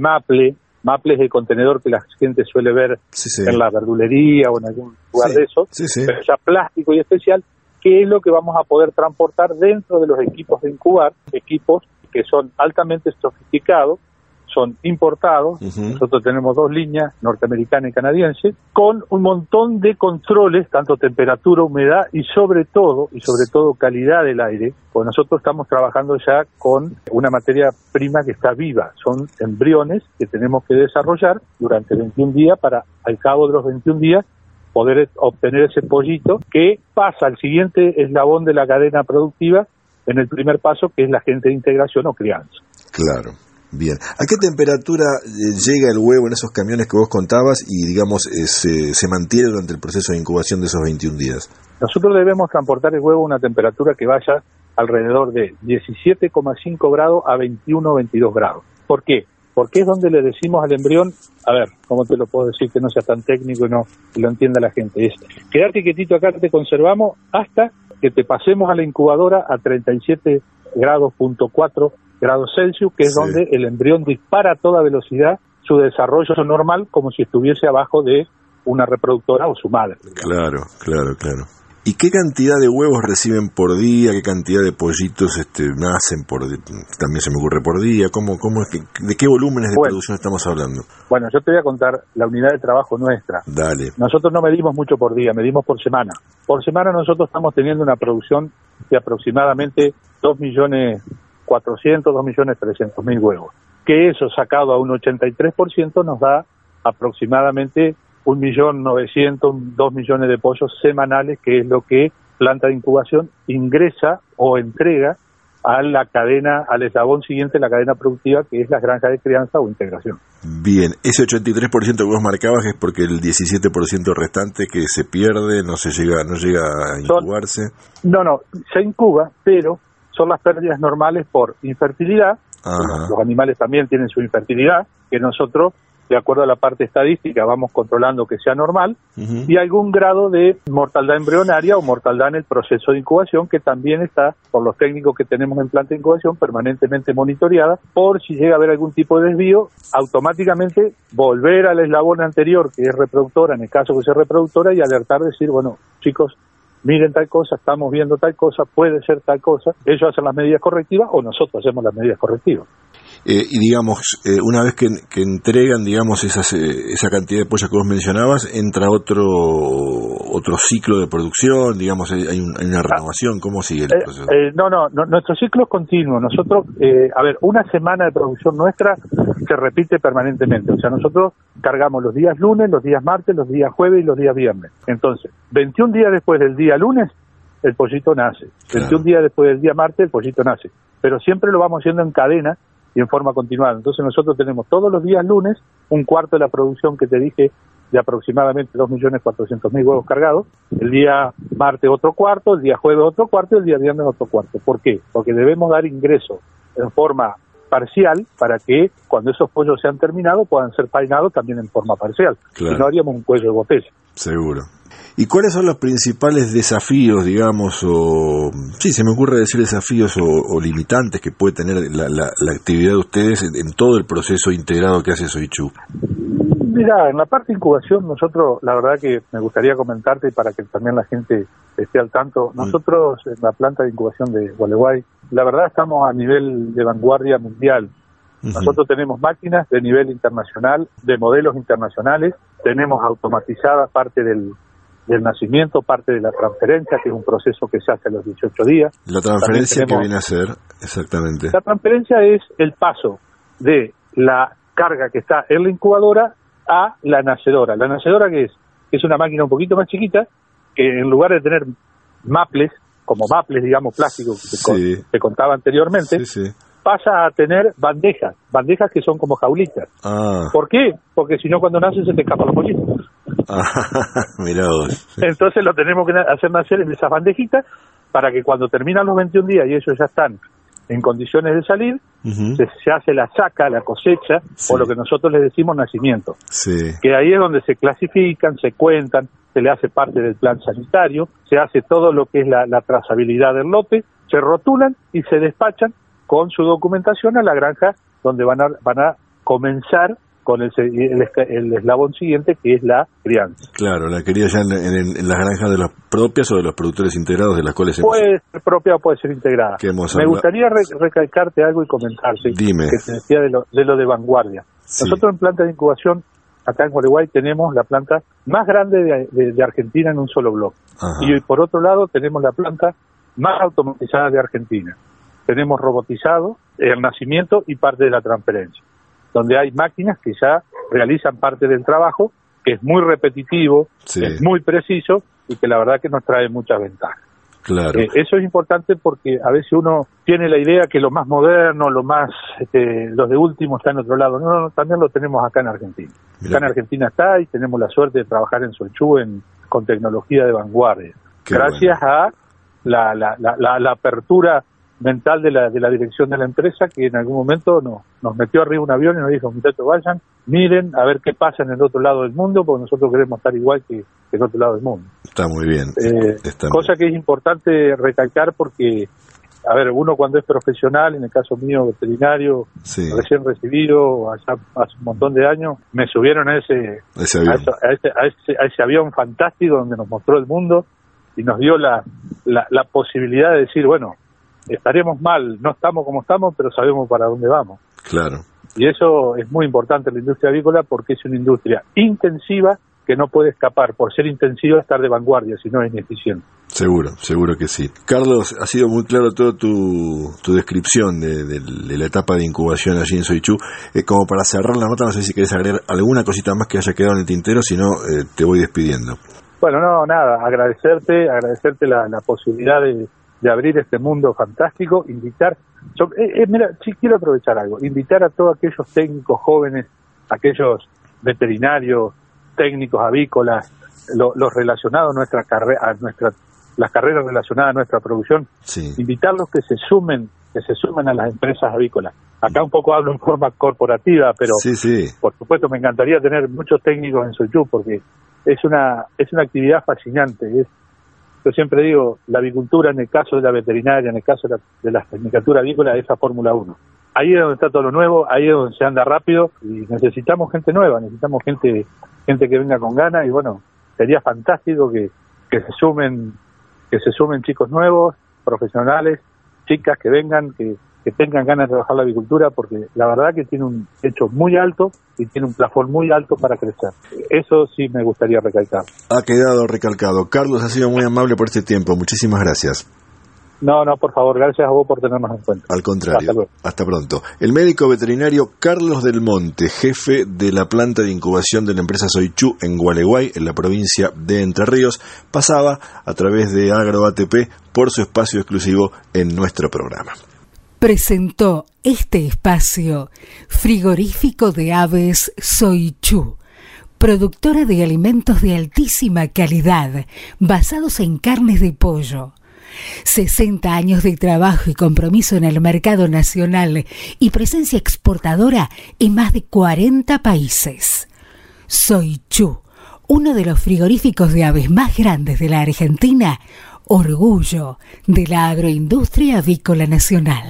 Maple. Maple es el contenedor que la gente suele ver en la verdulería o en algún lugar de esos, pero ya plástico y especial, que es lo que vamos a poder transportar dentro de los equipos de incubar, equipos que son altamente sofisticados, son importados, nosotros tenemos dos líneas, norteamericana y canadiense, con un montón de controles, tanto temperatura, humedad y sobre todo, y sobre todo calidad del aire, pues nosotros estamos trabajando ya con una materia prima que está viva, son embriones que tenemos que desarrollar durante 21 días para al cabo de los 21 días poder obtener ese pollito que pasa al siguiente eslabón de la cadena productiva en el primer paso que es la gente de integración o crianza. Claro. Bien. ¿A qué temperatura eh, llega el huevo en esos camiones que vos contabas y, digamos, eh, se, mantiene durante el proceso de incubación de esos 21 días? Nosotros debemos transportar el huevo a una temperatura que vaya alrededor de 17,5 grados a 21 o 22 grados. ¿Por qué? Porque es donde le decimos al embrión, a ver, ¿cómo te lo puedo decir que no sea tan técnico y no lo entienda la gente? Es quedarte quietito acá, te conservamos hasta que te pasemos a la incubadora a 37 grados punto cuatro grados Celsius, que es donde el embrión dispara a toda velocidad su desarrollo normal como si estuviese abajo de una reproductora o su madre. Claro, claro, claro. ¿Y qué cantidad de huevos reciben por día? ¿Qué cantidad de pollitos este, nacen por también se me ocurre por día? ¿Cómo, cómo es que, ¿De qué volúmenes de Bueno. producción estamos hablando? Bueno, yo te voy a contar la unidad de trabajo nuestra. Dale. Nosotros no medimos mucho por día, medimos por semana. Por semana nosotros estamos teniendo una producción de aproximadamente 2 millones 400, 2 millones 300 mil huevos. Que eso sacado a un 83% nos da aproximadamente un millón 900, 2 millones de pollos semanales, que es lo que planta de incubación ingresa o entrega a la cadena, al eslabón siguiente, la cadena productiva, que es la granja de crianza o integración. Bien, ese 83% que vos marcabas es porque el 17% restante que se pierde no se llega no llega a incubarse. No, no, se incuba, pero son las pérdidas normales por infertilidad. Ajá. Los animales también tienen su infertilidad, que nosotros, de acuerdo a la parte estadística, vamos controlando que sea normal, y algún grado de mortalidad embrionaria o mortalidad en el proceso de incubación, que también está, por los técnicos que tenemos en planta de incubación, permanentemente monitoreada, por si llega a haber algún tipo de desvío, automáticamente volver al eslabón anterior, que es reproductora, en el caso que sea reproductora, y alertar, decir, bueno, chicos, miren tal cosa, estamos viendo tal cosa, puede ser tal cosa, ellos hacen las medidas correctivas o nosotros hacemos las medidas correctivas. Eh, y digamos, eh, una vez que, que entregan, digamos, esas, eh, esa cantidad de pollo que vos mencionabas, entra otro otro ciclo de producción, digamos, hay, un- hay una renovación, ¿cómo sigue el Eh, proceso? eh, no, no, no, nuestro ciclo es continuo. Nosotros, eh, a ver, una semana de producción nuestra se repite permanentemente. O sea, nosotros cargamos los días lunes, los días martes, los días jueves y los días viernes. Entonces, 21 días después del día lunes, el pollito nace. 21 días después del día martes, el pollito nace. Pero siempre lo vamos haciendo en cadena y en forma continuada. Entonces, nosotros tenemos todos los días lunes un cuarto de la producción que te dije de aproximadamente 2.400.000 huevos cargados, el día martes otro cuarto, el día jueves otro cuarto y el día viernes otro cuarto. ¿Por qué? Porque debemos dar ingreso en forma parcial para que cuando esos pollos sean terminados puedan ser painados también en forma parcial. Claro. Si no haríamos un cuello de botella. Seguro. ¿Y cuáles son los principales desafíos, digamos, o sí, se me ocurre decir desafíos o, o limitantes que puede tener la, la- la actividad de ustedes en, en todo el proceso integrado que hace Soichu? Mira, en la parte de incubación, nosotros, la verdad que me gustaría comentarte para que también la gente esté al tanto. Nosotros, en la planta de incubación de Gualeguay, la verdad estamos a nivel de vanguardia mundial. Nosotros tenemos máquinas de nivel internacional, de modelos internacionales, tenemos automatizada parte del, del nacimiento, parte de la transferencia, que es un proceso que se hace a los 18 días. La transferencia que tenemos- viene a ser, exactamente. la transferencia es el paso de la carga que está en la incubadora a la nacedora. ¿La nacedora qué es? Es una máquina un poquito más chiquita que en lugar de tener maples, como maples, digamos, plásticos que te, con- Sí. te contaba anteriormente, pasa a tener bandejas, bandejas que son como jaulitas. Ah, ¿Por qué? Porque si no cuando nace se te escapan los pollitos. mirá vos. Entonces lo tenemos que hacer nacer en esas bandejitas para que cuando terminan los 21 días y ellos ya están en condiciones de salir, se, se hace la saca, la cosecha, o lo que nosotros les decimos nacimiento. Sí. Que ahí es donde se clasifican, se cuentan, se le hace parte del plan sanitario, se hace todo lo que es la, la trazabilidad del lote, se rotulan y se despachan con su documentación a la granja donde van a, van a comenzar con el, el, el eslabón siguiente que es la crianza. Claro, la quería ya en, en- en las granjas de las propias o de los productores integrados de las cuales hemos... Puede ser propia o puede ser integrada. Me gustaría re- recalcarte algo y comentarte Dime. que te decía de lo de, lo de vanguardia. Nosotros en planta de incubación, acá en Uruguay, tenemos la planta más grande de, de- de Argentina en un solo bloque. Ajá. Y por otro lado tenemos la planta más automatizada de Argentina. Tenemos robotizado el nacimiento y parte de la transferencia, donde hay máquinas que ya realizan parte del trabajo, que es muy repetitivo, Sí. es muy preciso y que la verdad que nos trae muchas ventajas. Claro. Eh, eso es importante porque a veces uno tiene la idea que lo más moderno, lo más, este, los de último está en otro lado. No, no, también lo tenemos acá en Argentina. Acá en Argentina está y tenemos la suerte de trabajar en Solchú en, con tecnología de vanguardia. Qué gracias a la, la, la, la- la apertura mental de la, de la dirección de la empresa que en algún momento nos, nos metió arriba un avión y nos dijo, muchachos, vayan, miren a ver qué pasa en el otro lado del mundo, porque nosotros queremos estar igual que, que en el otro lado del mundo. Está muy bien. Eh, Está cosa que es importante recalcar porque, a ver, uno cuando es profesional, en el caso mío veterinario, Sí. recién recibido, allá hace un montón de años, me subieron a ese, Ese avión. A, eso- a ese, a ese- a ese avión fantástico donde nos mostró el mundo y nos dio la, la, la posibilidad de decir, bueno, estaremos mal, no estamos como estamos, pero sabemos para dónde vamos. Claro. Y eso es muy importante en la industria avícola porque es una industria intensiva que no puede escapar, por ser intensiva, estar de vanguardia, si no es ineficiente. Seguro, seguro que sí. Carlos, ha sido muy claro toda tu, tu descripción de, de- de la etapa de incubación allí en Soichu. Eh, como para cerrar la nota, no sé si querés agregar alguna cosita más que haya quedado en el tintero, si no, eh, te voy despidiendo. Bueno, no, nada, agradecerte, agradecerte la, la posibilidad de, de abrir este mundo fantástico, invitar, yo, eh, eh, mira, sí quiero aprovechar algo, invitar a todos aquellos técnicos jóvenes, aquellos veterinarios, técnicos avícolas, lo- los relacionados a nuestra carrera, a nuestra, las carreras relacionadas a nuestra producción, invitarlos que se sumen, que se sumen a las empresas avícolas. Acá un poco hablo en forma corporativa, pero por supuesto me encantaría tener muchos técnicos en Soyú porque es una es una actividad fascinante. Es, yo siempre digo, la avicultura en el caso de la veterinaria, en el caso de la, de la tecnicatura avícola, es la Fórmula 1. Ahí es donde está todo lo nuevo, ahí es donde se anda rápido y necesitamos gente nueva, necesitamos gente gente que venga con ganas y bueno, sería fantástico que, que se sumen que se sumen chicos nuevos, profesionales, chicas que vengan, que, que tengan ganas de trabajar la avicultura, porque la verdad que tiene un techo muy alto y tiene un plafón muy alto para crecer. Eso sí me gustaría recalcar. Ha quedado recalcado. Carlos ha sido muy amable por este tiempo. Muchísimas gracias. No, no, por favor, gracias a vos por tenernos en cuenta. Al contrario. Hasta. Hasta pronto. El médico veterinario Carlos del Monte, jefe de la planta de incubación de la empresa Soichu en Gualeguay, en la provincia de Entre Ríos, pasaba a través de Agro ATP por su espacio exclusivo en nuestro programa. Presentó este espacio frigorífico de aves Soichu, productora de alimentos de altísima calidad basados en carnes de pollo. 60 años de trabajo y compromiso en el mercado nacional y presencia exportadora en más de 40 países. Soichu, uno de los frigoríficos de aves más grandes de la Argentina, orgullo de la agroindustria avícola nacional.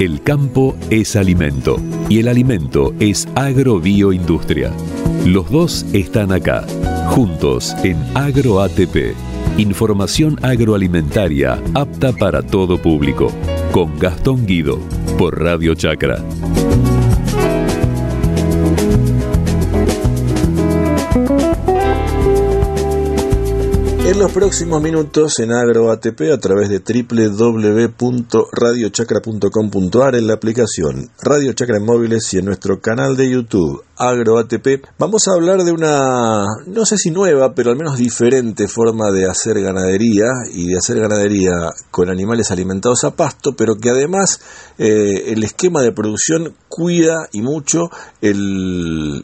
El campo es alimento y el alimento es agrobioindustria. Los dos están acá, juntos en AgroATP. Información agroalimentaria apta para todo público. Con Gastón Guido, por Radio Chacra. En los próximos minutos en Agro ATP a través de www.radiochacra.com.ar en la aplicación Radio Chacra en móviles y en nuestro canal de YouTube Agro ATP vamos a hablar de una no sé si nueva pero al menos diferente forma de hacer ganadería y de hacer ganadería con animales alimentados a pasto pero que además eh, el esquema de producción cuida y mucho el,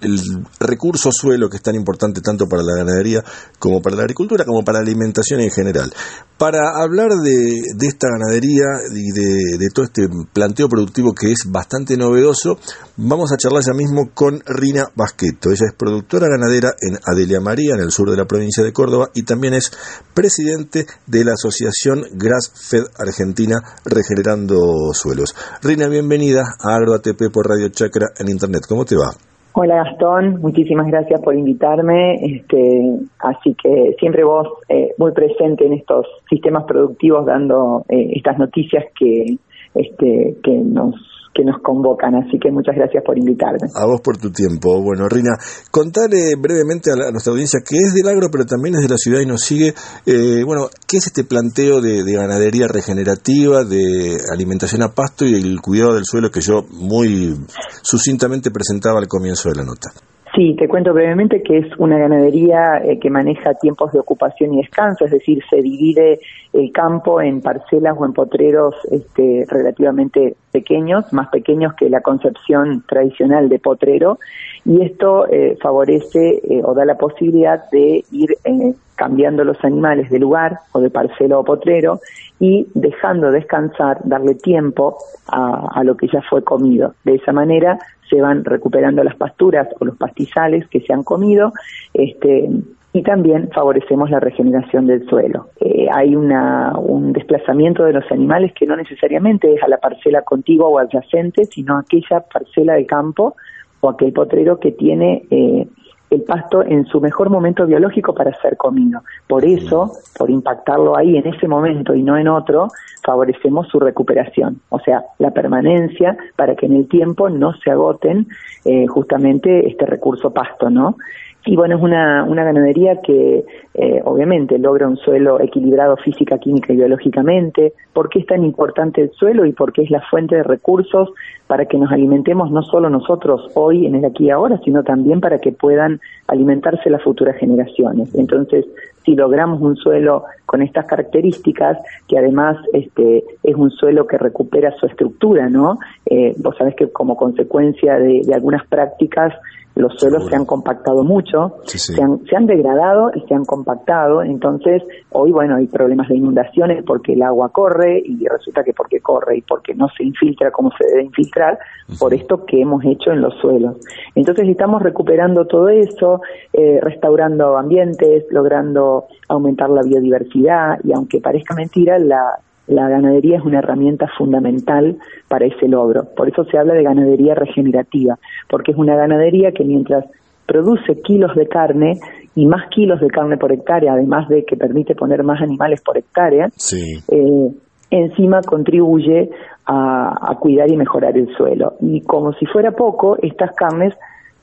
recurso suelo que es tan importante tanto para la ganadería como para la agricultura como para la alimentación en general. Para hablar de, de esta ganadería y de, de todo este planteo productivo que es bastante novedoso, vamos a charlar ya mismo con Rina Basqueto. Ella es productora ganadera en Adelia María, en el sur de la provincia de Córdoba, y también es presidente de la asociación Grass Fed Argentina Regenerando Suelos. Rina, bienvenida a AgroATP por Radio Chacra en Internet. ¿Cómo te va? Hola Gastón, muchísimas gracias por invitarme. Este, así que siempre vos eh, muy presente en estos sistemas productivos dando eh, estas noticias que, este, que nos que nos convocan, así que muchas gracias por invitarme. A vos por tu tiempo. Bueno, Rina, contale brevemente a, la- nuestra audiencia que es del agro, pero también es de la ciudad y nos sigue. eh, bueno, ¿qué es este planteo de, de ganadería regenerativa, de alimentación a pasto y el cuidado del suelo que yo muy sucintamente presentaba al comienzo de la nota? Sí, te cuento brevemente que es una ganadería eh, que maneja tiempos de ocupación y descanso, es decir, se divide el campo en parcelas o en potreros este, relativamente pequeños, más pequeños que la concepción tradicional de potrero, y esto eh, favorece eh, o da la posibilidad de ir eh, cambiando los animales de lugar o de parcela o potrero y dejando descansar, darle tiempo a, lo que ya fue comido. De esa manera se van recuperando las pasturas o los pastizales que se han comido, este, y también favorecemos la regeneración del suelo. Eh, hay una, un desplazamiento de los animales que no necesariamente es a la parcela contigua o adyacente, sino a aquella parcela de campo o aquel potrero que tiene eh, el pasto en su mejor momento biológico para ser comido. Por eso, por impactarlo ahí en ese momento y no en otro, favorecemos su recuperación, o sea, la permanencia para que en el tiempo no se agoten eh, justamente este recurso pasto, ¿no? Y bueno, es una, una ganadería que eh, obviamente logra un suelo equilibrado física, química y biológicamente. ¿Por qué es tan importante el suelo y por qué es la fuente de recursos para que nos alimentemos no solo nosotros hoy, en el aquí y ahora, sino también para que puedan alimentarse las futuras generaciones? Entonces, si logramos un suelo con estas características, que además este, es un suelo que recupera su estructura, ¿no? Eh, vos sabés que como consecuencia de, de algunas prácticas, los suelos se han compactado mucho, Se, han, se han degradado y se han compactado, entonces hoy, bueno, hay problemas de inundaciones porque el agua corre y resulta que porque corre y porque no se infiltra como se debe infiltrar, por esto que hemos hecho en los suelos. Entonces estamos recuperando todo eso, eh, restaurando ambientes, logrando aumentar la biodiversidad y aunque parezca mentira, la, la ganadería es una herramienta fundamental para ese logro. Por eso se habla de ganadería regenerativa, porque es una ganadería que mientras produce kilos de carne y más kilos de carne por hectárea, además de que permite poner más animales por hectárea, eh, encima contribuye a, a cuidar y mejorar el suelo. Y como si fuera poco, estas carnes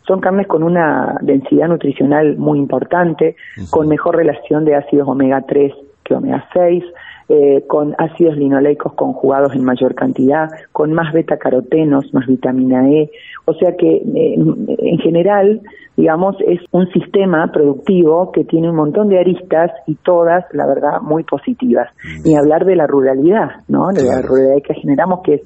son carnes con una densidad nutricional muy importante, con mejor relación de ácidos omega 3 que omega 6, eh, con ácidos linoleicos conjugados en mayor cantidad, con más beta-carotenos, más vitamina E. O sea que eh, en general, digamos, es un sistema productivo que tiene un montón de aristas y todas, la verdad, muy positivas. Ni hablar de la ruralidad, ¿no? De la ruralidad que generamos, que es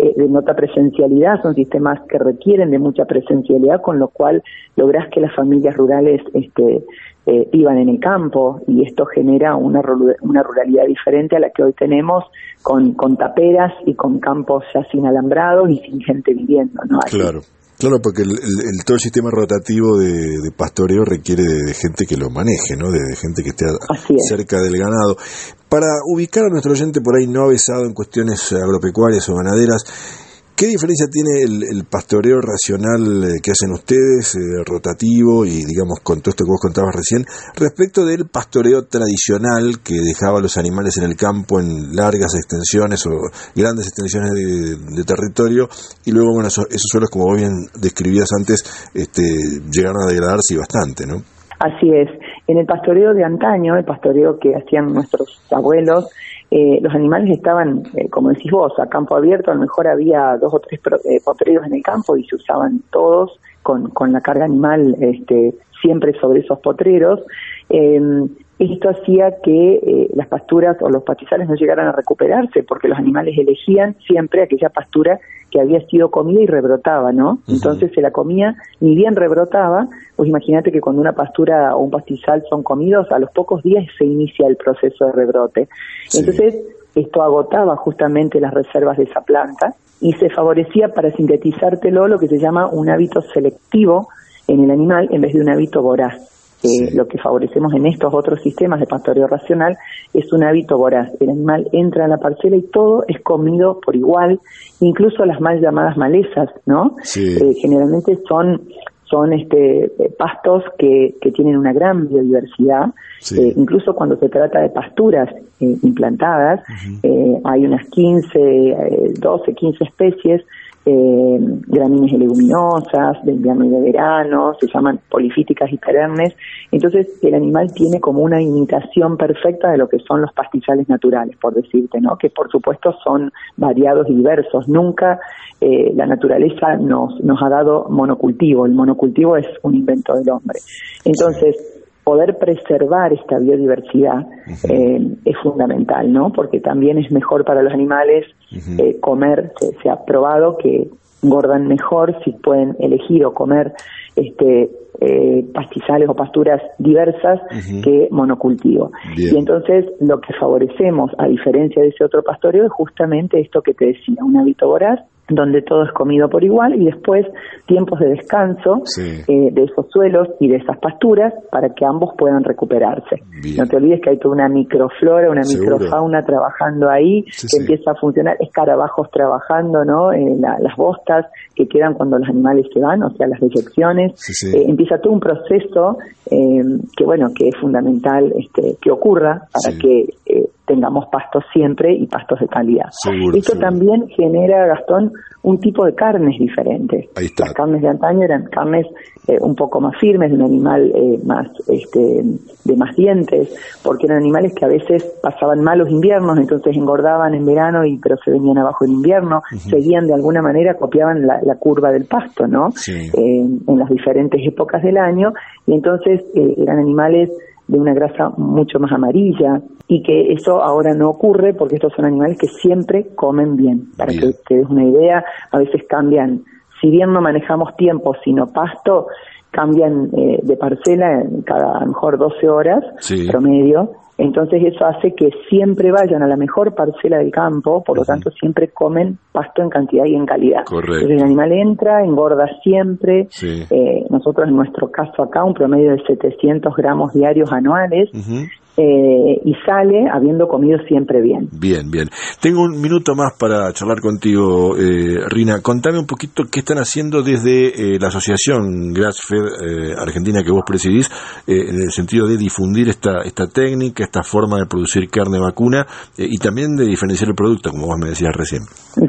eh, de nota presencialidad, son sistemas que requieren de mucha presencialidad, con lo cual logras que las familias rurales este, eh, vivan en el campo y esto genera una, una ruralidad diferente a la que hoy tenemos con, con taperas y con campos ya sin alambrados y sin gente viviendo. ¿no? Claro. Claro, porque el, todo el sistema rotativo de, pastoreo requiere de, gente que lo maneje, ¿no? De, gente que esté cerca del ganado. Para ubicar a nuestro oyente por ahí no avesado en cuestiones agropecuarias o ganaderas, ¿Qué diferencia tiene el, pastoreo racional eh, que hacen ustedes, eh, rotativo y digamos con todo esto que vos contabas recién, respecto del pastoreo tradicional que dejaba a los animales en el campo en largas extensiones o grandes extensiones de, territorio y luego, bueno, esos, suelos, como vos bien describías antes, este, llegaron a degradarse bastante, ¿no? Así es. En el pastoreo de antaño, el pastoreo que hacían nuestros abuelos, eh, los animales estaban, eh, como decís vos, a campo abierto, a lo mejor había dos o tres eh, potreros en el campo y se usaban todos con, con la carga animal este, siempre sobre esos potreros. Esto hacía que eh, las pasturas o los pastizales no llegaran a recuperarse porque los animales elegían siempre aquella pastura que había sido comida y rebrotaba, ¿no? Entonces se la comía, ni bien rebrotaba, pues imagínate que cuando una pastura o un pastizal son comidos, a los pocos días se inicia el proceso de rebrote. Entonces esto agotaba justamente las reservas de esa planta y se favorecía para sintetizártelo lo que se llama un hábito selectivo en el animal en vez de un hábito voraz. Eh, lo que favorecemos en estos otros sistemas de pastoreo racional es un hábito voraz. El animal entra a la parcela y todo es comido por igual, incluso las mal llamadas malezas, ¿no? Eh, generalmente son son este eh, pastos que, que tienen una gran biodiversidad, incluso cuando se trata de pasturas implantadas, hay unas 15, 12, 15 especies eh, gramíneas y leguminosas, de invierno y de verano, se llaman polifíticas y perennes. Entonces, el animal tiene como una imitación perfecta de lo que son los pastizales naturales, por decirte, ¿no? Que por supuesto son variados y diversos. Nunca eh, la naturaleza nos, nos ha dado monocultivo. El monocultivo es un invento del hombre. Entonces, poder preservar esta biodiversidad eh, es fundamental, ¿no? Porque también es mejor para los animales eh, comer, se, ha probado que engordan mejor si pueden elegir o comer este eh, pastizales o pasturas diversas que monocultivo. Y entonces lo que favorecemos, a diferencia de ese otro pastoreo, es justamente esto que te decía, un hábito voraz donde todo es comido por igual y después tiempos de descanso eh, de esos suelos y de esas pasturas para que ambos puedan recuperarse. No te olvides que hay toda una microflora, una microfauna trabajando ahí que empieza a funcionar, escarabajos trabajando, ¿no? Eh, las bostas que quedan cuando los animales se van, o sea, las dejecciones. Eh, empieza todo un proceso que, bueno, que es fundamental este, que ocurra para que tengamos pastos siempre y pastos de calidad. Esto también genera, Gastón, un tipo de carnes diferentes. Las carnes de antaño eran carnes eh, un poco más firmes, de un animal eh, más este, de más dientes, porque eran animales que a veces pasaban malos inviernos, entonces engordaban en verano y pero se venían abajo en invierno, seguían de alguna manera, copiaban la, curva del pasto, ¿no? Eh, en las diferentes épocas del año, y entonces eran animales de una grasa mucho más amarilla y que eso ahora no ocurre porque estos son animales que siempre comen bien. Para que te des una idea, a veces cambian, si bien no manejamos tiempo, sino pasto, cambian eh, de parcela en cada a lo mejor 12 horas promedio entonces eso hace que siempre vayan a la mejor parcela del campo, por lo tanto siempre comen pasto en cantidad y en calidad. Entonces el animal entra, engorda siempre. Eh, nosotros en nuestro caso acá un promedio de 700 gramos diarios anuales. Eh, y sale habiendo comido siempre bien. Bien, bien. Tengo un minuto más para charlar contigo, eh, Rina. Contame un poquito qué están haciendo desde eh, la asociación Grassfed Argentina que vos presidís, en el sentido de difundir esta, esta técnica, esta forma de producir carne vacuna y también de diferenciar el producto, como vos me decías recién.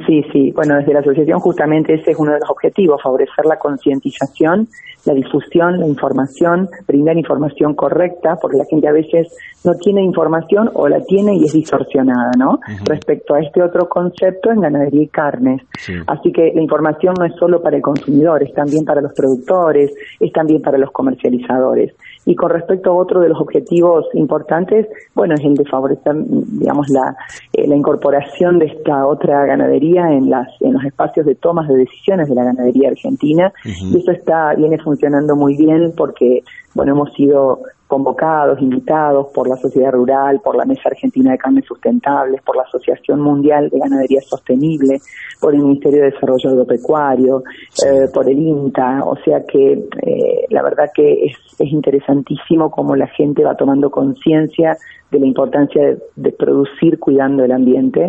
Sí, sí. Bueno, desde la asociación justamente ese es uno de los objetivos, favorecer la concientización la difusión, la información, brindar información correcta, porque la gente a veces no tiene información o la tiene y es distorsionada, ¿no? Respecto a este otro concepto en ganadería y carnes. Así que la información no es solo para el consumidor, es también para los productores, es también para los comercializadores. Y con respecto a otro de los objetivos importantes, bueno, es el de favorecer, digamos, la, eh, la incorporación de esta otra ganadería en las en los espacios de tomas de decisiones de la ganadería argentina. Y eso está viene funcionando muy bien porque, bueno, hemos sido convocados, invitados por la sociedad rural, por la Mesa Argentina de Carnes Sustentables, por la Asociación Mundial de Ganadería Sostenible, por el Ministerio de Desarrollo Agropecuario, eh, por el INTA, o sea que eh, la verdad que es, es interesantísimo cómo la gente va tomando conciencia de la importancia de, producir cuidando el ambiente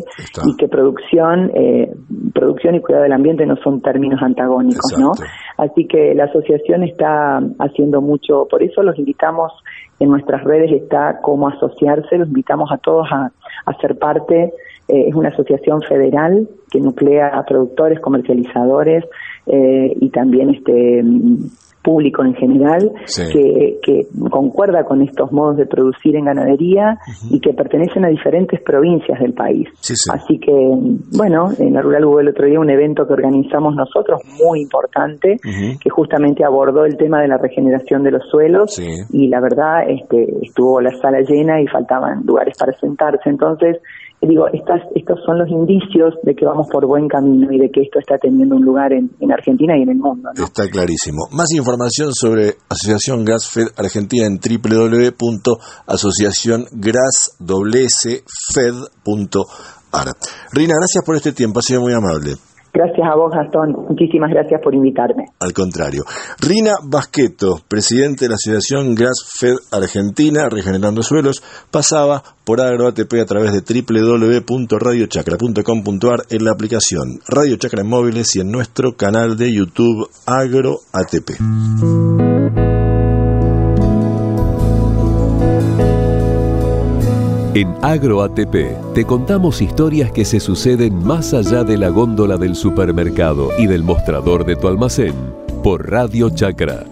y que producción, eh, producción y cuidado del ambiente no son términos antagónicos, ¿no? Así que la asociación está haciendo mucho, por eso los invitamos en nuestras redes está cómo asociarse, los invitamos a todos a, a ser parte. Eh, es una asociación federal que nuclea a productores, comercializadores eh, y también este público en general que, que, concuerda con estos modos de producir en ganadería y que pertenecen a diferentes provincias del país. Así que, bueno, en la Rural hubo el otro día un evento que organizamos nosotros muy importante que justamente abordó el tema de la regeneración de los suelos y la verdad este, estuvo la sala llena y faltaban lugares para sentarse. Entonces, digo, estas, estos son los indicios de que vamos por buen camino y de que esto está teniendo un lugar en, Argentina y en el mundo. Está clarísimo. Más información sobre Asociación Gasfed Argentina en www.asociaciongrasfed.ar. Rina, gracias por este tiempo, ha sido muy amable. Gracias a vos, Gastón. Muchísimas gracias por invitarme. Al contrario. Rina Basqueto, presidente de la Asociación Grass Fed Argentina, Regenerando Suelos, pasaba por AgroATP a través de www.radiochacra.com.ar en la aplicación Radio Chacra en móviles y en nuestro canal de YouTube AgroATP. En AgroATP te contamos historias que se suceden más allá de la góndola del supermercado y del mostrador de tu almacén por Radio Chacra.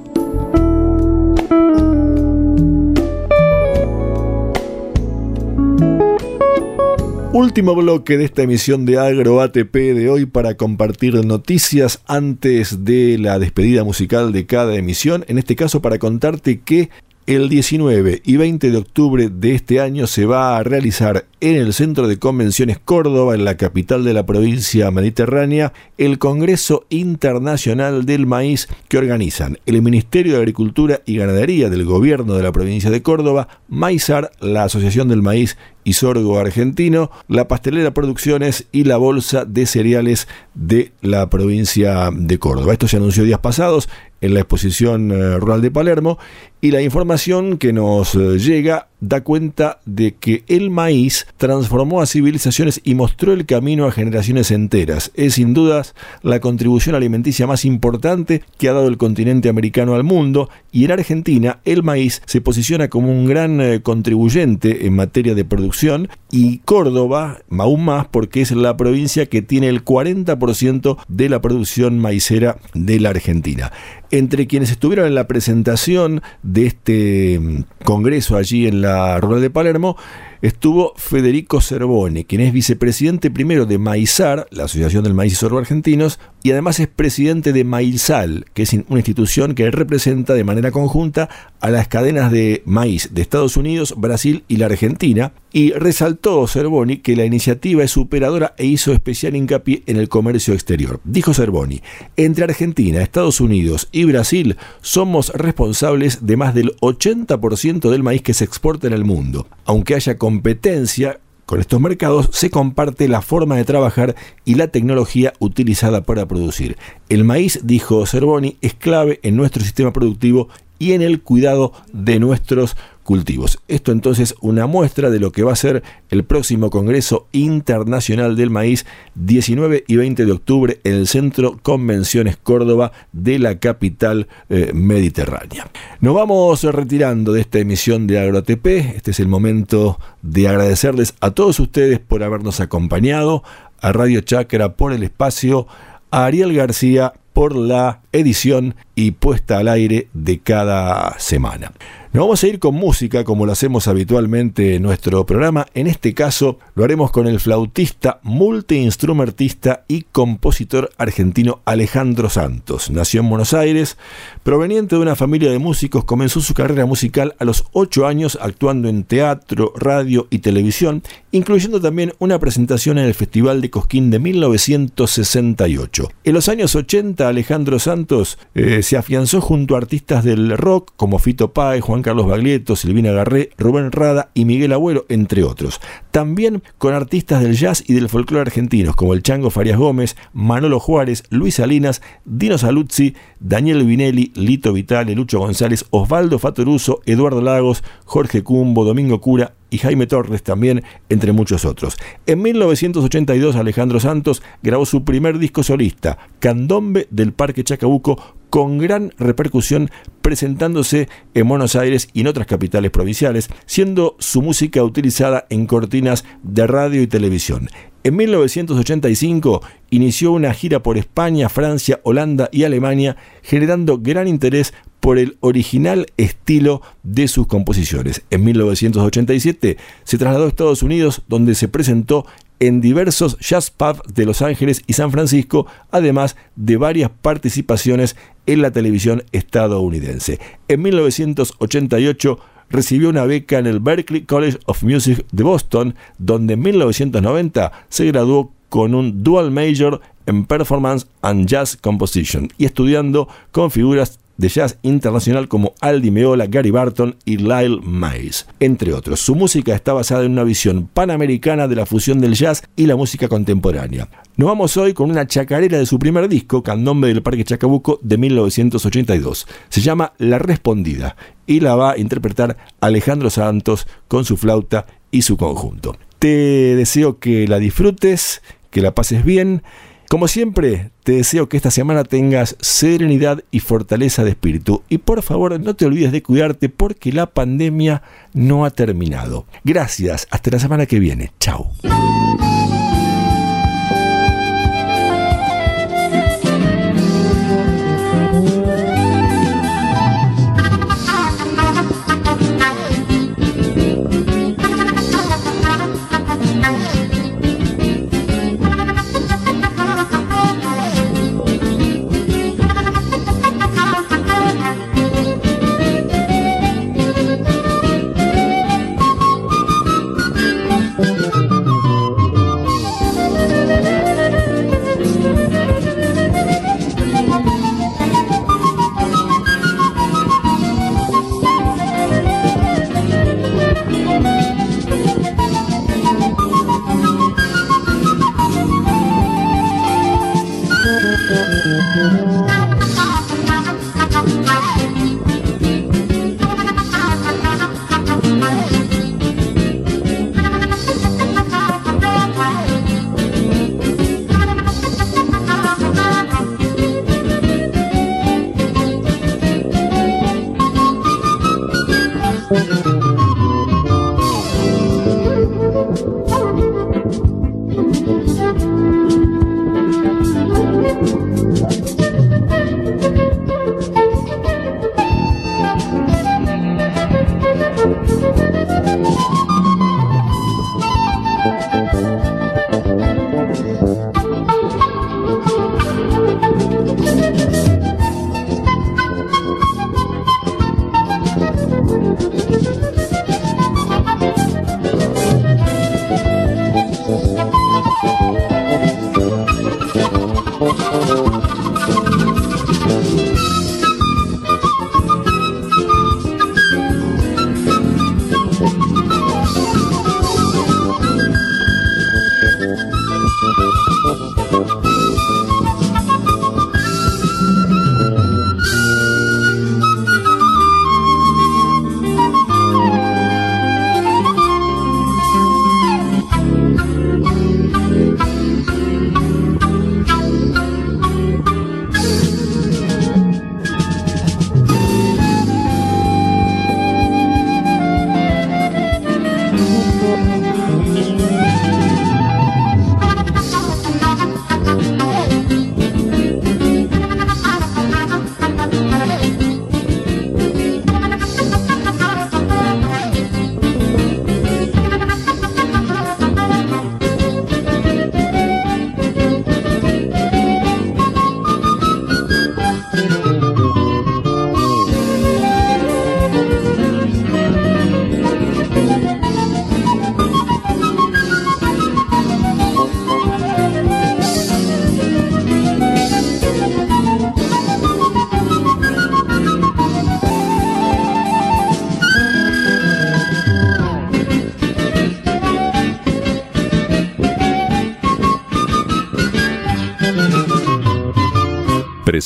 Último bloque de esta emisión de AgroATP de hoy para compartir noticias antes de la despedida musical de cada emisión. En este caso para contarte que el 19 y 20 de octubre de este año se va a realizar en el Centro de Convenciones Córdoba, en la capital de la provincia mediterránea, el Congreso Internacional del Maíz que organizan el Ministerio de Agricultura y Ganadería del Gobierno de la provincia de Córdoba, Maizar, la Asociación del Maíz y Sorgo Argentino, la Pastelera Producciones y la Bolsa de Cereales de la provincia de Córdoba. Esto se anunció días pasados en la exposición eh, rural de Palermo y la información que nos eh, llega da cuenta de que el maíz transformó a civilizaciones y mostró el camino a generaciones enteras. Es sin dudas la contribución alimenticia más importante que ha dado el continente americano al mundo y en Argentina el maíz se posiciona como un gran eh, contribuyente en materia de producción y Córdoba aún más porque es la provincia que tiene el 40% de la producción maicera de la Argentina. Entre quienes estuvieron en la presentación de este mm, congreso allí en la Rural de Palermo, estuvo Federico Cervoni, quien es vicepresidente primero de Maizar, la Asociación del Maíz y Sorbo Argentinos, y además es presidente de Maizal, que es una institución que representa de manera conjunta a las cadenas de maíz de Estados Unidos, Brasil y la Argentina, y resaltó Cervoni que la iniciativa es superadora e hizo especial hincapié en el comercio exterior. Dijo Cervoni, entre Argentina, Estados Unidos y Brasil somos responsables de más del 80% del maíz que se exporta en el mundo. Aunque haya competencia, con estos mercados se comparte la forma de trabajar y la tecnología utilizada para producir. El maíz, dijo Cervoni, es clave en nuestro sistema productivo y en el cuidado de nuestros cultivos. Esto entonces una muestra de lo que va a ser el próximo Congreso Internacional del Maíz 19 y 20 de octubre en el Centro Convenciones Córdoba de la capital eh, mediterránea. Nos vamos retirando de esta emisión de AgroATP. Este es el momento de agradecerles a todos ustedes por habernos acompañado, a Radio Chacra por el espacio, a Ariel García por la edición y puesta al aire de cada semana. Nos vamos a ir con música como lo hacemos habitualmente en nuestro programa. En este caso lo haremos con el flautista, multiinstrumentista y compositor argentino Alejandro Santos. Nació en Buenos Aires, proveniente de una familia de músicos, comenzó su carrera musical a los 8 años actuando en teatro, radio y televisión, incluyendo también una presentación en el Festival de Cosquín de 1968. En los años 80 Alejandro Santos eh, se afianzó junto a artistas del rock como Fito Páez, Juan Carlos Baglietto, Silvina Garré, Rubén Rada y Miguel Abuelo, entre otros. También con artistas del jazz y del folclore argentinos como el Chango Farias Gómez, Manolo Juárez, Luis Salinas, Dino Saluzzi, Daniel Vinelli, Lito Vitale, Lucho González, Osvaldo Fatoruso, Eduardo Lagos, Jorge Cumbo, Domingo Cura y Jaime Torres también, entre muchos otros. En 1982 Alejandro Santos grabó su primer disco solista, Candombe del Parque Chacabuco, con gran repercusión presentándose en Buenos Aires y en otras capitales provinciales, siendo su música utilizada en cortinas de radio y televisión. En 1985 inició una gira por España, Francia, Holanda y Alemania, generando gran interés por el original estilo de sus composiciones. En 1987 se trasladó a Estados Unidos donde se presentó en diversos jazz pubs de Los Ángeles y San Francisco, además de varias participaciones en la televisión estadounidense. En 1988 recibió una beca en el Berklee College of Music de Boston, donde en 1990 se graduó con un dual major en Performance and Jazz Composition y estudiando con figuras de jazz internacional como Aldi Meola, Gary Barton y Lyle Mays, entre otros. Su música está basada en una visión panamericana de la fusión del jazz y la música contemporánea. Nos vamos hoy con una chacarera de su primer disco, Candombe del Parque Chacabuco, de 1982. Se llama La Respondida y la va a interpretar Alejandro Santos con su flauta y su conjunto. Te deseo que la disfrutes, que la pases bien como siempre, te deseo que esta semana tengas serenidad y fortaleza de espíritu. Y por favor, no te olvides de cuidarte porque la pandemia no ha terminado. Gracias, hasta la semana que viene. Chao.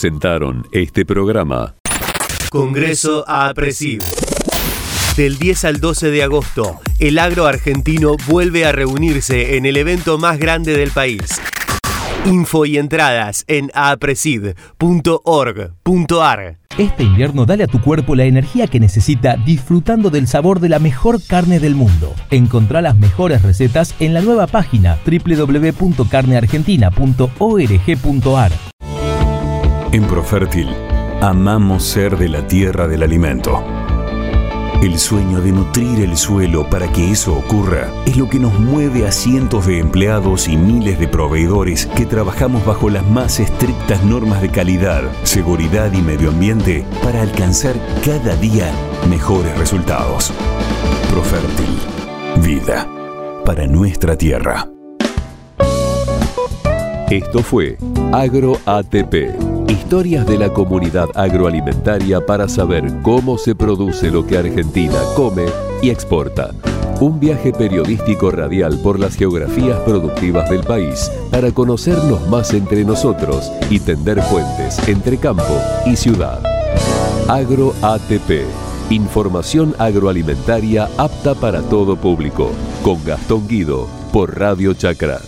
Presentaron este programa. Congreso APRESID. Del 10 al 12 de agosto, el agro argentino vuelve a reunirse en el evento más grande del país. Info y entradas en apresid.org.ar. Este invierno dale a tu cuerpo la energía que necesita disfrutando del sabor de la mejor carne del mundo. Encontrá las mejores recetas en la nueva página www.carneargentina.org.ar. En Profértil, amamos ser de la tierra del alimento. El sueño de nutrir el suelo para que eso ocurra es lo que nos mueve a cientos de empleados y miles de proveedores que trabajamos bajo las más estrictas normas de calidad, seguridad y medio ambiente para alcanzar cada día mejores resultados. Profértil, vida para nuestra tierra. Esto fue Agro ATP. Historias de la comunidad agroalimentaria para saber cómo se produce lo que Argentina come y exporta. Un viaje periodístico radial por las geografías productivas del país para conocernos más entre nosotros y tender puentes entre campo y ciudad. Agro ATP. Información agroalimentaria apta para todo público. Con Gastón Guido por Radio Chacra.